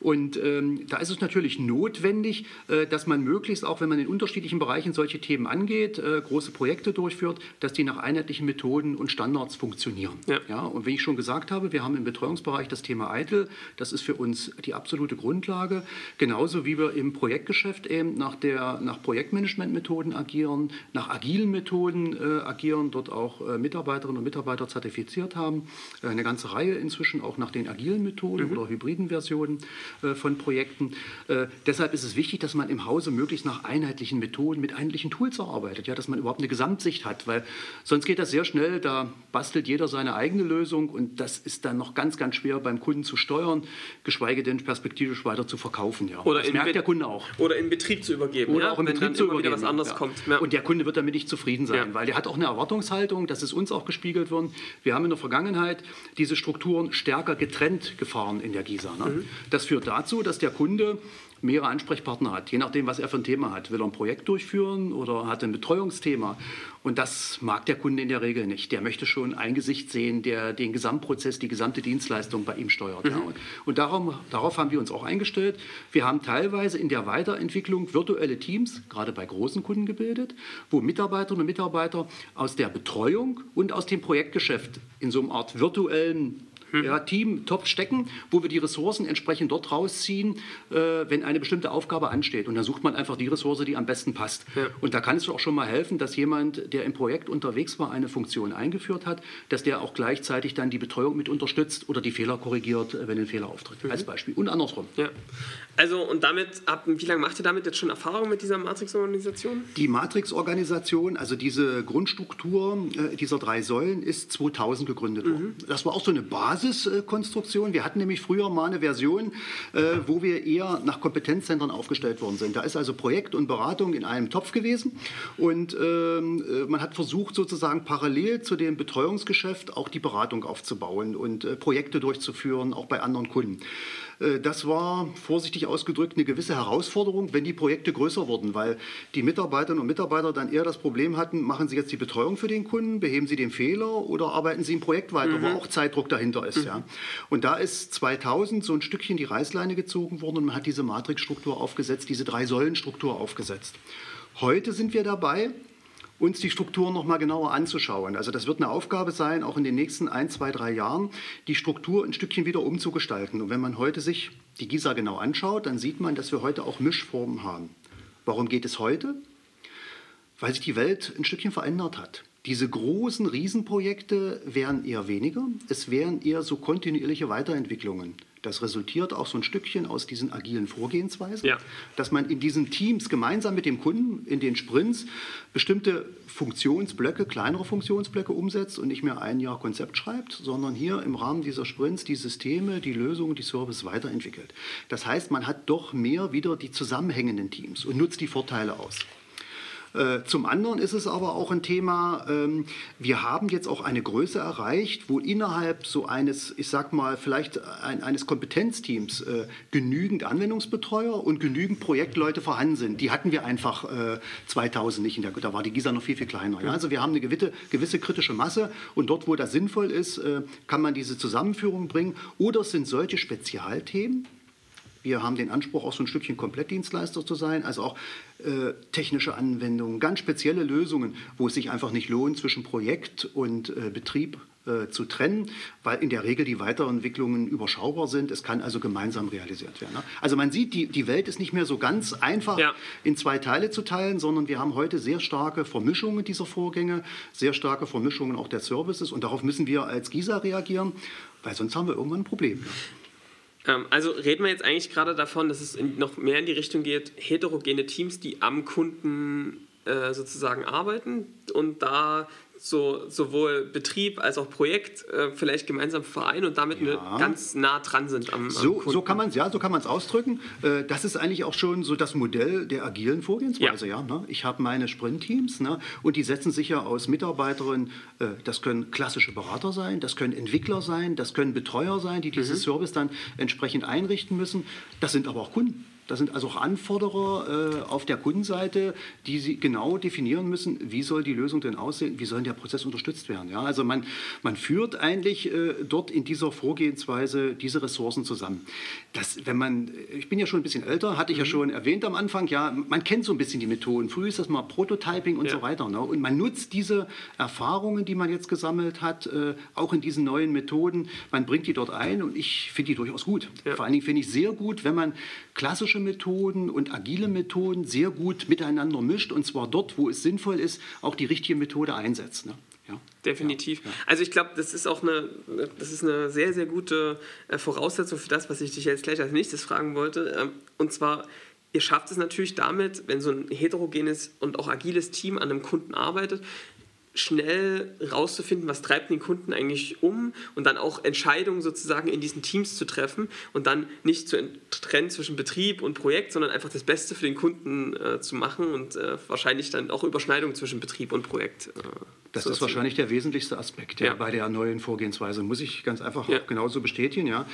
S1: Und ähm, da ist es natürlich notwendig, äh, dass man möglichst, auch wenn man in unterschiedlichen Bereichen solche Themen angeht, äh, große Projekte durchführt, dass die nach einheitlichen Methoden und Standards funktionieren. Ja. Ja, und wie ich schon gesagt habe, wir haben im Betreuungsbereich das Thema EITEL. Das ist für uns die absolute Grundlage. Genauso wie wir im Projektgeschäft eben nach, der, nach Projektmanagementmethoden agieren, nach agilen Methoden äh, agieren, dort auch äh, Mitarbeiterinnen und Mitarbeiter zertifiziert haben. Äh, eine ganze Reihe inzwischen auch nach den agilen Methoden mhm. oder hybriden Versionen. Äh, von Projekten. Äh, deshalb ist es wichtig, dass man im Hause möglichst nach einheitlichen Methoden mit einheitlichen Tools arbeitet, ja, dass man überhaupt eine Gesamtsicht hat, weil sonst geht das sehr schnell, da bastelt jeder seine eigene Lösung und das ist dann noch ganz, ganz schwer beim Kunden zu steuern, geschweige denn perspektivisch weiter zu verkaufen. Ja.
S3: Oder das merkt der Kunde auch. Oder in Betrieb zu übergeben.
S1: Oder ja, auch in Betrieb zu übergeben.
S3: was anderes ja. kommt.
S1: Ja. Und der Kunde wird damit nicht zufrieden sein, weil der hat auch eine Erwartungshaltung, das ist uns auch gespiegelt worden. Wir haben in der Vergangenheit diese Strukturen stärker getrennt gefahren in der GISA. Ne? Mhm. Das führt führt dazu, dass der Kunde mehrere Ansprechpartner hat, je nachdem, was er für ein Thema hat. Will er ein Projekt durchführen oder hat ein Betreuungsthema? Und das mag der Kunde in der Regel nicht. Der möchte schon ein Gesicht sehen, der den Gesamtprozess, die gesamte Dienstleistung bei ihm steuert. Mhm. Ja. Und, darum, darauf haben wir uns auch eingestellt. Wir haben teilweise in der Weiterentwicklung virtuelle Teams, gerade bei großen Kunden gebildet, wo Mitarbeiterinnen und Mitarbeiter aus der Betreuung und aus dem Projektgeschäft in so einer Art virtuellen mhm. ja, Team top stecken, wo wir die Ressourcen entsprechend dort rausziehen, äh, wenn eine bestimmte Aufgabe ansteht. Und dann sucht man einfach die Ressource, die am besten passt. Ja. Und da kann es auch schon mal helfen, dass jemand, der im Projekt unterwegs war, eine Funktion eingeführt hat, dass der auch gleichzeitig dann die Betreuung mit unterstützt oder die Fehler korrigiert, wenn ein Fehler auftritt. Mhm. Als Beispiel. Und andersrum.
S3: Ja. Also und damit, ab, wie lange macht ihr damit jetzt schon Erfahrung mit dieser Matrix-Organisation?
S1: Die Matrix-Organisation, also diese Grundstruktur äh, dieser drei Säulen, ist 2000 gegründet worden. Mhm. Das war auch so eine Basis Basiskonstruktion. Wir hatten nämlich früher mal eine Version, äh, wo wir eher nach Kompetenzzentren aufgestellt worden sind. Da ist also Projekt und Beratung in einem Topf gewesen und ähm, äh, man hat versucht sozusagen parallel zu dem Betreuungsgeschäft auch die Beratung aufzubauen und äh, Projekte durchzuführen, auch bei anderen Kunden. Äh, das war vorsichtig ausgedrückt eine gewisse Herausforderung, wenn die Projekte größer wurden, weil die Mitarbeiterinnen und Mitarbeiter dann eher das Problem hatten, machen sie jetzt die Betreuung für den Kunden, beheben sie den Fehler oder arbeiten sie im Projekt weiter, mhm. wo auch Zeitdruck dahinter ist. Mhm. Ja. Und da ist 2000 so ein Stückchen die Reißleine gezogen worden und man hat diese Matrixstruktur aufgesetzt, diese drei Säulenstruktur aufgesetzt. Heute sind wir dabei, uns die Strukturen noch mal genauer anzuschauen. Also das wird eine Aufgabe sein, auch in den nächsten ein, zwei, drei Jahren, die Struktur ein Stückchen wieder umzugestalten. Und wenn man heute sich die GISA genau anschaut, dann sieht man, dass wir heute auch Mischformen haben. Warum geht es heute? Weil sich die Welt ein Stückchen verändert hat. Diese großen Riesenprojekte wären eher weniger. Es wären eher so kontinuierliche Weiterentwicklungen. Das resultiert auch so ein Stückchen aus diesen agilen Vorgehensweisen, ja. dass man in diesen Teams gemeinsam mit dem Kunden in den Sprints bestimmte Funktionsblöcke, kleinere Funktionsblöcke umsetzt und nicht mehr ein Jahr Konzept schreibt, sondern hier im Rahmen dieser Sprints die Systeme, die Lösungen, die Service weiterentwickelt. Das heißt, man hat doch mehr wieder die zusammenhängenden Teams und nutzt die Vorteile aus. Äh, zum anderen ist es aber auch ein Thema, ähm, wir haben jetzt auch eine Größe erreicht, wo innerhalb so eines, ich sag mal, vielleicht ein, eines Kompetenzteams äh, genügend Anwendungsbetreuer und genügend Projektleute vorhanden sind. Die hatten wir einfach 2000 nicht. In der, da war die GISA noch viel, viel kleiner. Ja? Also wir haben eine gewisse, gewisse kritische Masse und dort, wo das sinnvoll ist, kann man diese Zusammenführung bringen. Oder es sind solche Spezialthemen, wir haben den Anspruch, auch so ein Stückchen Komplettdienstleister zu sein, also auch äh, technische Anwendungen, ganz spezielle Lösungen, wo es sich einfach nicht lohnt, zwischen Projekt und äh, Betrieb äh, zu trennen, weil in der Regel die Weiterentwicklungen überschaubar sind. Es kann also gemeinsam realisiert werden. Ne? Also man sieht, die, die Welt ist nicht mehr so ganz einfach ja. in zwei Teile zu teilen, sondern wir haben heute sehr starke Vermischungen dieser Vorgänge, sehr starke Vermischungen auch der Services und darauf müssen wir als GISA reagieren, weil sonst haben wir irgendwann ein Problem. Ja.
S3: Ähm, also reden wir jetzt eigentlich gerade davon, dass es noch mehr in die Richtung geht, heterogene Teams, die am Kunden äh, sozusagen arbeiten und da so, sowohl Betrieb als auch Projekt äh, vielleicht gemeinsam vereinen und damit ja. ganz nah dran sind am, am
S1: so, Kunden. So kann man es ja, so ausdrücken. Äh, das ist eigentlich auch schon so das Modell der agilen Vorgehensweise. Ja. ja ne? Ich habe meine Sprint-Teams ne? und die setzen sich ja aus Mitarbeiterinnen, äh, das können klassische Berater sein, das können Entwickler sein, das können Betreuer sein, die dieses mhm. Service dann entsprechend einrichten müssen. Das sind aber auch Kunden. Das sind also auch Anforderer äh, auf der Kundenseite, die sie genau definieren müssen, wie soll die Lösung denn aussehen, wie soll der Prozess unterstützt werden. Ja? Also man, man führt eigentlich äh, dort in dieser Vorgehensweise diese Ressourcen zusammen. Das, wenn man, ich bin ja schon ein bisschen älter, hatte ich mhm. ja schon erwähnt am Anfang, ja, man kennt so ein bisschen die Methoden. Früher ist das mal Prototyping und ja. so weiter. Ne? Und man nutzt diese Erfahrungen, die man jetzt gesammelt hat, äh, auch in diesen neuen Methoden. Man bringt die dort ein und ich finde die durchaus gut. Ja. Vor allen Dingen finde ich sehr gut, wenn man klassische Methoden und agile Methoden sehr gut miteinander mischt und zwar dort, wo es sinnvoll ist, auch die richtige Methode einsetzt. Ne?
S3: Ja. Definitiv. Ja. Also ich glaube, das ist auch eine, das ist eine sehr, sehr gute äh, Voraussetzung für das, was ich dich jetzt gleich als nächstes fragen wollte. Ähm, und zwar, ihr schafft es natürlich damit, wenn so ein heterogenes und auch agiles Team an einem Kunden arbeitet, schnell rauszufinden, was treibt den Kunden eigentlich um und dann auch Entscheidungen sozusagen in diesen Teams zu treffen und dann nicht zu trennen zwischen Betrieb und Projekt, sondern einfach das Beste für den Kunden äh, zu machen und äh, wahrscheinlich dann auch Überschneidungen zwischen Betrieb und Projekt. Äh,
S1: das ist wahrscheinlich der wesentlichste Aspekt ja, bei der neuen Vorgehensweise, muss ich ganz einfach ja. genauso bestätigen. Ja.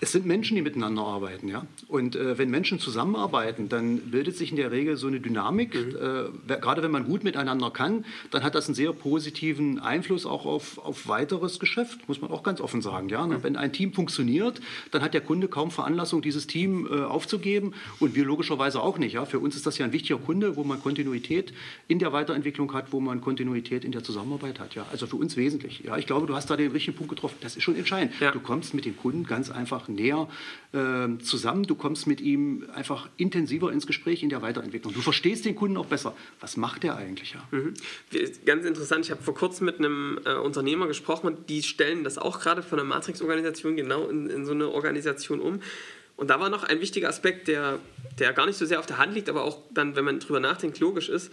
S1: Es sind Menschen, die miteinander arbeiten. Ja. Und äh, wenn Menschen zusammenarbeiten, dann bildet sich in der Regel so eine Dynamik. Mhm. Äh, gerade wenn man gut miteinander kann, dann hat das einen sehr positiven Einfluss auch auf, auf weiteres Geschäft, muss man auch ganz offen sagen. Ja. Mhm. Wenn ein Team funktioniert, dann hat der Kunde kaum Veranlassung, dieses Team äh, aufzugeben und wir logischerweise auch nicht. Ja. Für uns ist das ja ein wichtiger Kunde, wo man Kontinuität in der Weiterentwicklung hat, wo man Kontinuität in der Zusammenarbeit Zusammenarbeit hat. Ja, also für uns wesentlich. Ja, ich glaube, du hast da den richtigen Punkt getroffen. Das ist schon entscheidend. Ja. Du kommst mit dem Kunden ganz einfach näher äh, zusammen. Du kommst mit ihm einfach intensiver ins Gespräch in der Weiterentwicklung. Du verstehst den Kunden auch besser. Was macht der eigentlich? Ja? Mhm.
S3: Ganz interessant. Ich habe vor kurzem mit einem äh, Unternehmer gesprochen und die stellen das auch gerade von der Matrix-Organisation genau in, in so eine Organisation um. Und da war noch ein wichtiger Aspekt, der, der gar nicht so sehr auf der Hand liegt, aber auch dann, wenn man drüber nachdenkt, logisch ist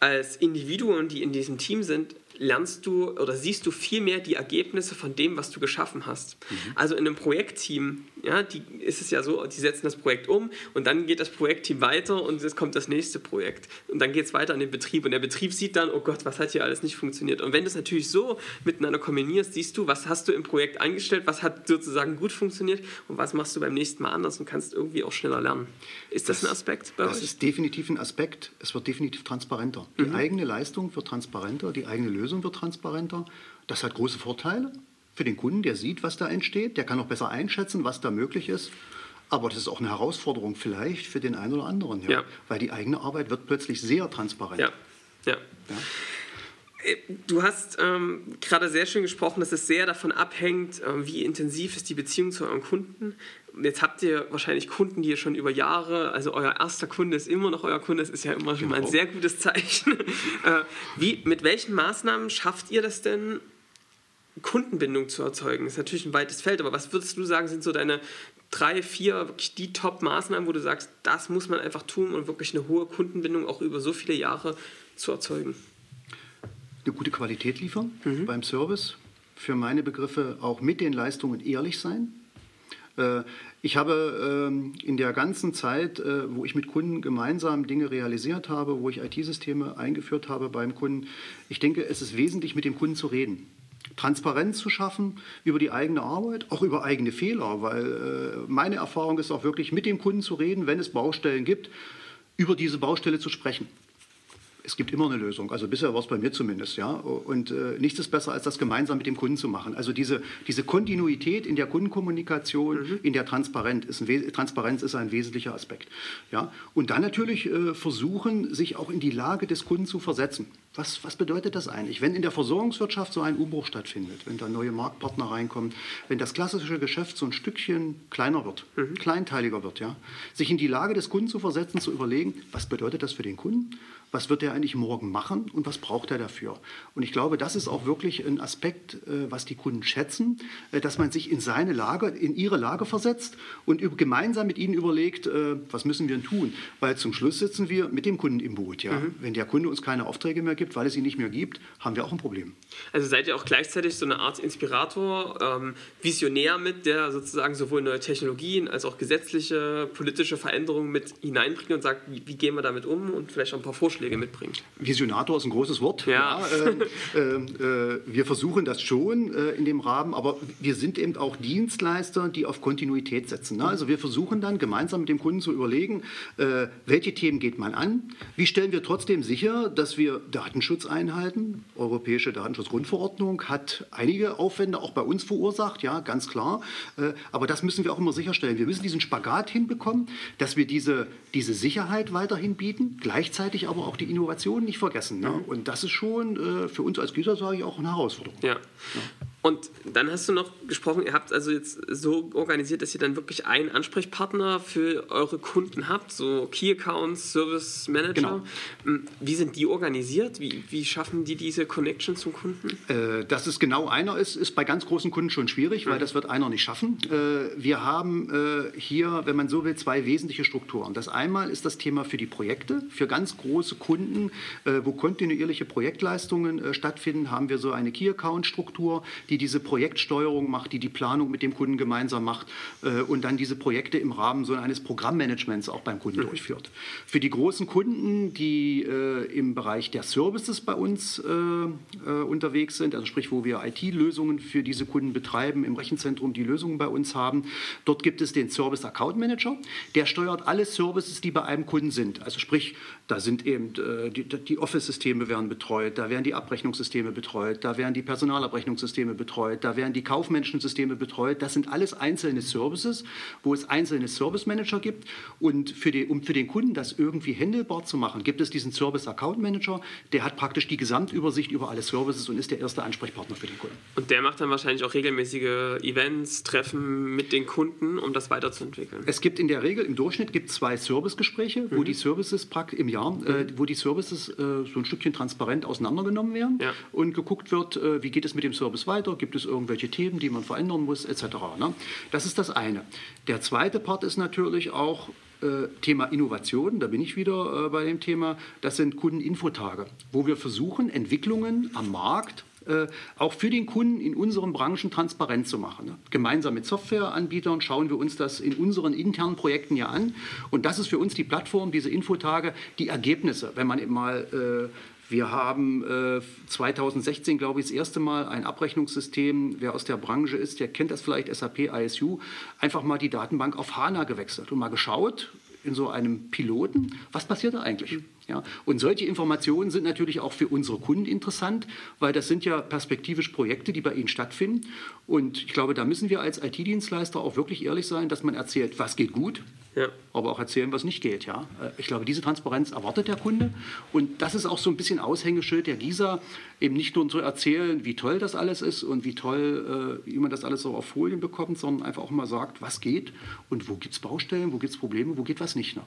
S3: als Individuen, die in diesem Team sind, lernst du oder siehst du viel mehr die Ergebnisse von dem, was du geschaffen hast. Mhm. Also in einem Projektteam, ja, die ist es ja so, die setzen das Projekt um und dann geht das Projektteam weiter und es kommt das nächste Projekt. Und dann geht es weiter an den Betrieb und der Betrieb sieht dann, oh Gott, was hat hier alles nicht funktioniert. Und wenn du es natürlich so miteinander kombinierst, siehst du, was hast du im Projekt eingestellt, was hat sozusagen gut funktioniert und was machst du beim nächsten Mal anders und kannst irgendwie auch schneller lernen. Ist das, das ein Aspekt
S1: bei Das euch? ist definitiv ein Aspekt. Es wird definitiv transparenter. Die mhm. eigene Leistung wird transparenter, die eigene Lösung Lösung wird transparenter. Das hat große Vorteile für den Kunden, der sieht, was da entsteht, der kann auch besser einschätzen, was da möglich ist. Aber das ist auch eine Herausforderung vielleicht für den einen oder anderen, ja. Ja. weil die eigene Arbeit wird plötzlich sehr transparent.
S3: Ja. ja. ja. Äh, du hast ähm, gerade sehr schön gesprochen, dass es sehr davon abhängt, äh, wie intensiv ist die Beziehung zu eurem Kunden. Jetzt habt ihr wahrscheinlich Kunden, die ihr schon über Jahre, also euer erster Kunde ist immer noch euer Kunde, das ist ja immer schon mal ein genau. sehr gutes Zeichen. (laughs) äh, wie, mit welchen Maßnahmen schafft ihr das denn, Kundenbindung zu erzeugen? Das ist natürlich ein weites Feld, aber was würdest du sagen, sind so deine drei, vier, wirklich die Top-Maßnahmen, wo du sagst, das muss man einfach tun, um wirklich eine hohe Kundenbindung auch über so viele Jahre zu erzeugen?
S1: eine gute Qualität liefern mhm. beim Service. Für meine Begriffe auch mit den Leistungen ehrlich sein. Ich habe ähm, in der ganzen Zeit, äh, wo ich mit Kunden gemeinsam Dinge realisiert habe, wo ich IT-Systeme eingeführt habe beim Kunden, ich denke, es ist wesentlich, mit dem Kunden zu reden. Transparenz zu schaffen über die eigene Arbeit, auch über eigene Fehler, weil äh, meine Erfahrung ist auch wirklich, mit dem Kunden zu reden, wenn es Baustellen gibt, über diese Baustelle zu sprechen es gibt immer eine Lösung. Also bisher war es bei mir zumindest, ja. Und äh, nichts ist besser, als das gemeinsam mit dem Kunden zu machen. Also diese, diese Kontinuität in der Kundenkommunikation, mhm. in der Transparenz ist, ein, Transparenz ist ein wesentlicher Aspekt. Ja. Und dann natürlich äh, versuchen, sich auch in die Lage des Kunden zu versetzen. Was, was bedeutet das eigentlich? Wenn in der Versorgungswirtschaft so ein Umbruch stattfindet, wenn da neue Marktpartner reinkommen, wenn das klassische Geschäft so ein Stückchen kleiner wird, mhm. kleinteiliger wird, ja, sich in die Lage des Kunden zu versetzen, zu überlegen, was bedeutet das für den Kunden? Was wird er eigentlich morgen machen und was braucht er dafür. Und ich glaube, das ist auch wirklich ein Aspekt, äh, was die Kunden schätzen, äh, dass man sich in seine Lage, in ihre Lage versetzt und gemeinsam mit ihnen überlegt, äh, was müssen wir tun. Weil zum Schluss sitzen wir mit dem Kunden im Boot. Ja? Mhm. Wenn der Kunde uns keine Aufträge mehr gibt, weil es sie nicht mehr gibt, haben wir auch ein Problem.
S3: Also seid ihr auch gleichzeitig so eine Art Inspirator, ähm, Visionär mit, der sozusagen sowohl neue Technologien als auch gesetzliche, politische Veränderungen mit hineinbringt und sagt, wie, wie gehen wir damit um und vielleicht auch ein paar Vorschläge Vorschläge mitbringt.
S1: Visionator ist ein großes Wort. Ja. ja äh, (laughs) äh, wir versuchen das schon äh, in dem Rahmen, aber wir sind eben auch Dienstleister, die auf Kontinuität setzen. Ne? Also wir versuchen dann gemeinsam mit dem Kunden zu überlegen, äh, welche Themen geht man an, wie stellen wir trotzdem sicher, dass wir Datenschutz einhalten. Europäische Datenschutzgrundverordnung hat einige Aufwände auch bei uns verursacht, ja, ganz klar. Äh, aber das müssen wir auch immer sicherstellen. Wir müssen diesen Spagat hinbekommen, dass wir diese, diese Sicherheit weiterhin bieten, gleichzeitig aber auch die Innovation nicht vergessen. Ne? Mhm. Und das ist schon äh, für uns als Gießer, sage ich, auch eine Herausforderung.
S3: Ja. ja. Und dann hast du noch gesprochen, ihr habt also jetzt so organisiert, dass ihr dann wirklich einen Ansprechpartner für eure Kunden habt, so Key Accounts, Service Manager. Genau. Hm, wie sind die organisiert? Wie, wie schaffen die diese Connection zum Kunden?
S1: Äh, dass es genau einer ist, ist bei ganz großen Kunden schon schwierig, mhm. weil das wird einer nicht schaffen. Äh, wir haben äh, hier, wenn man so will, zwei wesentliche Strukturen. Das einmal ist das Thema für die Projekte, für ganz große Kunden, äh, wo kontinuierliche Projektleistungen äh, stattfinden, haben wir so eine Key Account Struktur, die diese Projektsteuerung macht, die die Planung mit dem Kunden gemeinsam macht äh, und dann diese Projekte im Rahmen so eines Programmmanagements auch beim Kunden durchführt. Für die großen Kunden, die äh, im Bereich der Services bei uns äh, äh unterwegs sind, also sprich, wo wir IT-Lösungen für diese Kunden betreiben, im Rechenzentrum die Lösungen bei uns haben, dort gibt es den Service Account Manager, der steuert alle Services, die bei einem Kunden sind. Also sprich, da sind eben äh, die, die Office-Systeme werden betreut, da werden die Abrechnungssysteme betreut, da werden die Personalabrechnungssysteme betreut, da werden die kaufmännischen Systeme betreut. Das sind alles einzelne Services, wo es einzelne Service Manager gibt. Und für die, um für den Kunden das irgendwie handelbar zu machen, gibt es diesen Service Account Manager, der hat praktisch die Gesamtübersicht über alle Services und ist der erste Ansprechpartner für den Kunden.
S3: Und der macht dann wahrscheinlich auch regelmäßige Events, Treffen mit den Kunden, um das weiterzuentwickeln.
S1: Es gibt in der Regel im Durchschnitt gibt zwei Servicegespräche, mhm. wo die Services im Jahr, äh, mhm. wo die Services äh, so ein Stückchen transparent auseinandergenommen werden ja. und geguckt wird, äh, wie geht es mit dem Service weiter? Gibt es irgendwelche Themen, die man verändern muss, etc. Ne? Das ist das eine. Der zweite Part ist natürlich auch äh, Thema Innovation, da bin ich wieder äh, bei dem Thema, das sind Kundeninfotage, wo wir versuchen, Entwicklungen am Markt äh, auch für den Kunden in unseren Branchen transparent zu machen. Ne? Gemeinsam mit Softwareanbietern schauen wir uns das in unseren internen Projekten ja an. Und das ist für uns die Plattform, diese Infotage, die Ergebnisse. Wenn man mal äh, wir haben äh, 2016, glaube ich, das erste Mal ein Abrechnungssystem, wer aus der Branche ist, der kennt das vielleicht, SAP ISU, einfach mal die Datenbank auf HANA gewechselt und mal geschaut in so einem Piloten, was passiert da eigentlich? Ja, und solche Informationen sind natürlich auch für unsere Kunden interessant, weil das sind ja perspektivisch Projekte, die bei ihnen stattfinden. Und ich glaube, da müssen wir als IT-Dienstleister auch wirklich ehrlich sein, dass man erzählt, was geht gut, ja. aber auch erzählen, was nicht geht. Ja? Äh, ich glaube, diese Transparenz erwartet der Kunde. Und das ist auch so ein bisschen Aushängeschild der GISA, eben nicht nur zu erzählen, wie toll das alles ist und wie toll, äh, wie man das alles so auf Folien bekommt, sondern einfach auch mal sagt, was geht und wo gibt es Baustellen, wo gibt es Probleme, wo geht was nicht. Ne?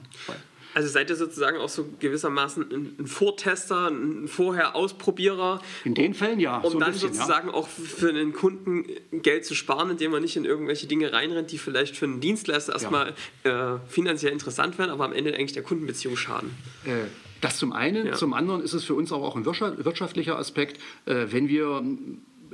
S3: Also seid ihr sozusagen auch so gewissermaßen ein Vortester, ein Vorher-Ausprobierer?
S1: In den Fällen ja.
S3: Um so dann bisschen, sozusagen ja. auch für einen Kunden Geld zu sparen, indem man nicht in irgendwelche Dinge reinrennt, die vielleicht für einen Dienstleister erstmal ja. äh, finanziell interessant werden, aber am Ende eigentlich der Kundenbeziehung schaden.
S1: Äh, das zum einen. Ja. Zum anderen ist es für uns auch ein wirtschaftlicher Aspekt, äh, wenn wir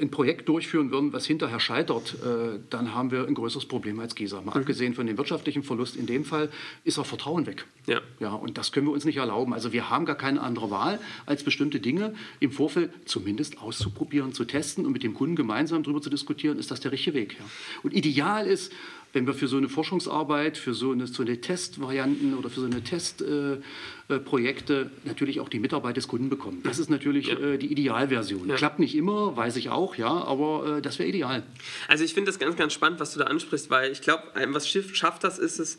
S1: ein Projekt durchführen würden, was hinterher scheitert, äh, dann haben wir ein größeres Problem als Gießer. Mal mhm. abgesehen von dem wirtschaftlichen Verlust in dem Fall ist auch Vertrauen weg. Ja. ja. Und das können wir uns nicht erlauben. Also wir haben gar keine andere Wahl, als bestimmte Dinge im Vorfeld zumindest auszuprobieren, zu testen und mit dem Kunden gemeinsam darüber zu diskutieren, ist das der richtige Weg. Ja. Und ideal ist, wenn wir für so eine Forschungsarbeit, für so eine, so eine Testvarianten oder für so eine Testprojekte äh, äh natürlich auch die Mitarbeit des Kunden bekommen. Das ist natürlich ja. äh, die Idealversion. Ja. Klappt nicht immer, weiß ich auch, ja, aber äh, das wäre ideal.
S3: Also ich finde das ganz, ganz spannend, was du da ansprichst, weil ich glaube, was schafft das, ist es,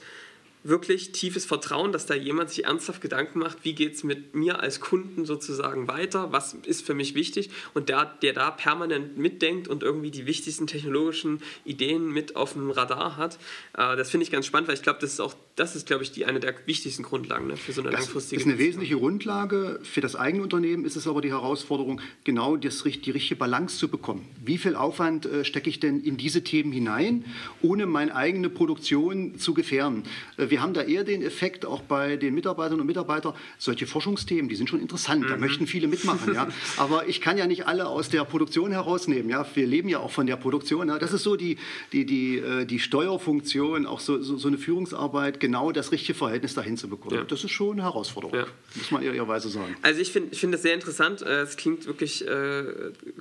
S3: wirklich tiefes Vertrauen, dass da jemand sich ernsthaft Gedanken macht, wie geht es mit mir als Kunden sozusagen weiter, was ist für mich wichtig und der, der da permanent mitdenkt und irgendwie die wichtigsten technologischen Ideen mit auf dem Radar hat. Äh, das finde ich ganz spannend, weil ich glaube, das ist auch, das ist, glaube ich, die, eine der wichtigsten Grundlagen ne, für so eine
S1: das
S3: langfristige.
S1: Das ist eine wesentliche Grundlage. Für das eigene Unternehmen ist es aber die Herausforderung, genau das, die richtige Balance zu bekommen. Wie viel Aufwand äh, stecke ich denn in diese Themen hinein, ohne meine eigene Produktion zu gefährden? Wir haben da eher den Effekt, auch bei den Mitarbeitern und Mitarbeitern, solche Forschungsthemen, die sind schon interessant, mhm. da möchten viele mitmachen. Ja. (laughs) Aber ich kann ja nicht alle aus der Produktion herausnehmen. Ja. Wir leben ja auch von der Produktion. Ja. Das ist so die, die, die, äh, die Steuerfunktion, auch so, so, so eine Führungsarbeit, genau das richtige Verhältnis dahin zu bekommen. Ja. Das ist schon eine Herausforderung, ja. muss man ehrlicherweise sagen.
S3: Also ich finde ich find das sehr interessant. Äh, es klingt wirklich äh,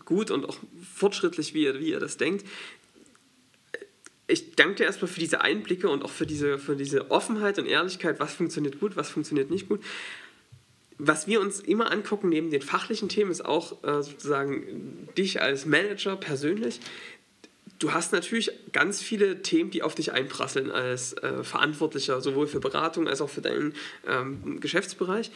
S3: gut und auch fortschrittlich, wie ihr, wie ihr das denkt ich danke dir erstmal für diese Einblicke und auch für diese, für diese Offenheit und Ehrlichkeit, was funktioniert gut, was funktioniert nicht gut. Was wir uns immer angucken, neben den fachlichen Themen, ist auch äh, sozusagen dich als Manager persönlich. Du hast natürlich ganz viele Themen, die auf dich einprasseln als äh, Verantwortlicher, sowohl für Beratung als auch für deinen ähm, Geschäftsbereich.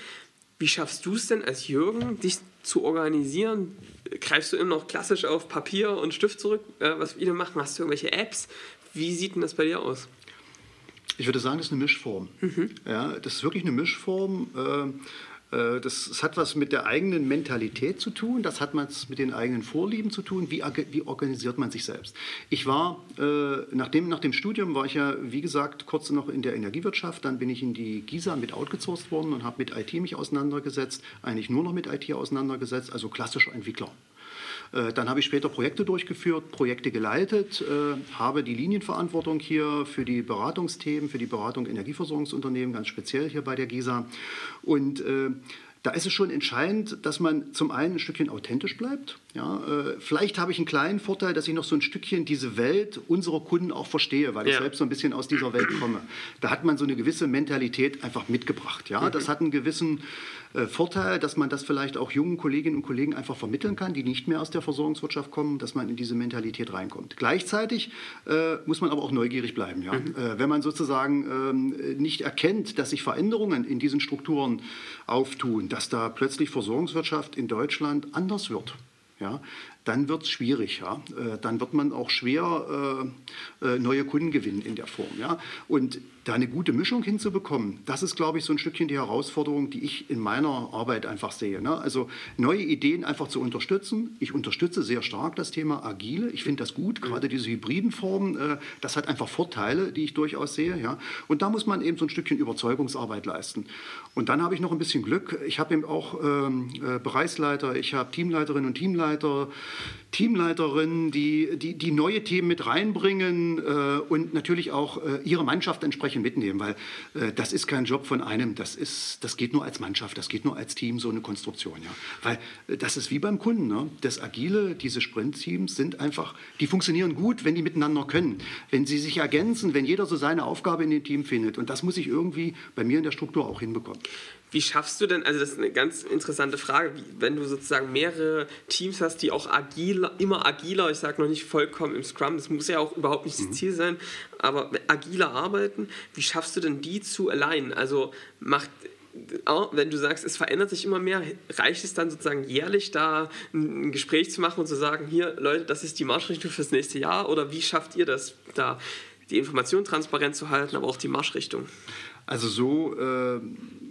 S3: Wie schaffst du es denn als Jürgen, dich zu organisieren? Greifst du immer noch klassisch auf Papier und Stift zurück, äh, was viele machen? Hast du irgendwelche Apps? Wie sieht denn das bei dir aus?
S1: Ich würde sagen, das ist eine Mischform. Mhm. Ja, das ist wirklich eine Mischform. Äh, äh, das, das, hat was mit der eigenen Mentalität zu tun, das hat was mit den eigenen Vorlieben zu tun. Wie, wie organisiert man sich selbst? Ich war, äh, nach, dem, nach dem Studium war ich ja, wie gesagt, kurz noch in der Energiewirtschaft. Dann bin ich in die GISA mit outgesourced worden und habe mit IT mich auseinandergesetzt, eigentlich nur noch mit IT auseinandergesetzt, also klassischer Entwickler. Äh, dann habe ich später Projekte durchgeführt, Projekte geleitet, äh, habe die Linienverantwortung hier für die Beratungsthemen, für die Beratung Energieversorgungsunternehmen, ganz speziell hier bei der GISA. Und äh, da ist es schon entscheidend, dass man zum einen ein Stückchen authentisch bleibt. Ja, äh, vielleicht habe ich einen kleinen Vorteil, dass ich noch so ein Stückchen diese Welt unserer Kunden auch verstehe, weil ja. ich selbst so ein bisschen aus dieser Welt komme. Da hat man so eine gewisse Mentalität einfach mitgebracht. Ja, das hat einen gewissen äh, Vorteil, dass man das vielleicht auch jungen Kolleginnen und Kollegen einfach vermitteln kann, die nicht mehr aus der Versorgungswirtschaft kommen, dass man in diese Mentalität reinkommt. Gleichzeitig äh, muss man aber auch neugierig bleiben. Ja? Mhm. Äh, wenn man sozusagen ähm, nicht erkennt, dass sich Veränderungen in diesen Strukturen auftun, dass da plötzlich Versorgungswirtschaft in Deutschland anders wird. Ja, dann wird es schwierig. Ja? Äh, dann wird man auch schwer äh, äh, neue Kunden gewinnen in der Form. Ja? Und da eine gute Mischung hinzubekommen, das ist, glaube ich, so ein Stückchen die Herausforderung, die ich in meiner Arbeit einfach sehe. Ne? Also neue Ideen einfach zu unterstützen. Ich unterstütze sehr stark das Thema Agile. Ich finde das gut, gerade diese hybriden Formen. Äh, das hat einfach Vorteile, die ich durchaus sehe. Ja? Und da muss man eben so ein Stückchen Überzeugungsarbeit leisten. Und dann habe ich noch ein bisschen Glück. Ich habe eben auch ähm, äh, Bereichsleiter, ich habe Teamleiterinnen und Teamleiter, Teamleiterinnen, die, die, die neue Themen mit reinbringen äh, und natürlich auch äh, ihre Mannschaft entsprechend mitnehmen, weil äh, das ist kein Job von einem, das, ist, das geht nur als Mannschaft, das geht nur als Team, so eine Konstruktion. Ja. Weil äh, das ist wie beim Kunden. Ne? Das Agile, diese Sprint-Teams sind einfach, die funktionieren gut, wenn die miteinander können, wenn sie sich ergänzen, wenn jeder so seine Aufgabe in dem Team findet. Und das muss ich irgendwie bei mir in der Struktur auch hinbekommen.
S3: Wie schaffst du denn, also das ist eine ganz interessante Frage, wie, wenn du sozusagen mehrere Teams hast, die auch agiler, immer agiler, ich sage noch nicht vollkommen im Scrum, das muss ja auch überhaupt nicht das mhm. Ziel sein, aber agiler arbeiten, wie schaffst du denn die zu alignen? Also macht, wenn du sagst, es verändert sich immer mehr, reicht es dann sozusagen jährlich da ein Gespräch zu machen und zu sagen, hier Leute, das ist die Marschrichtung fürs nächste Jahr oder wie schafft ihr das da? die Information transparent zu halten, aber auch die Marschrichtung.
S1: Also so, äh,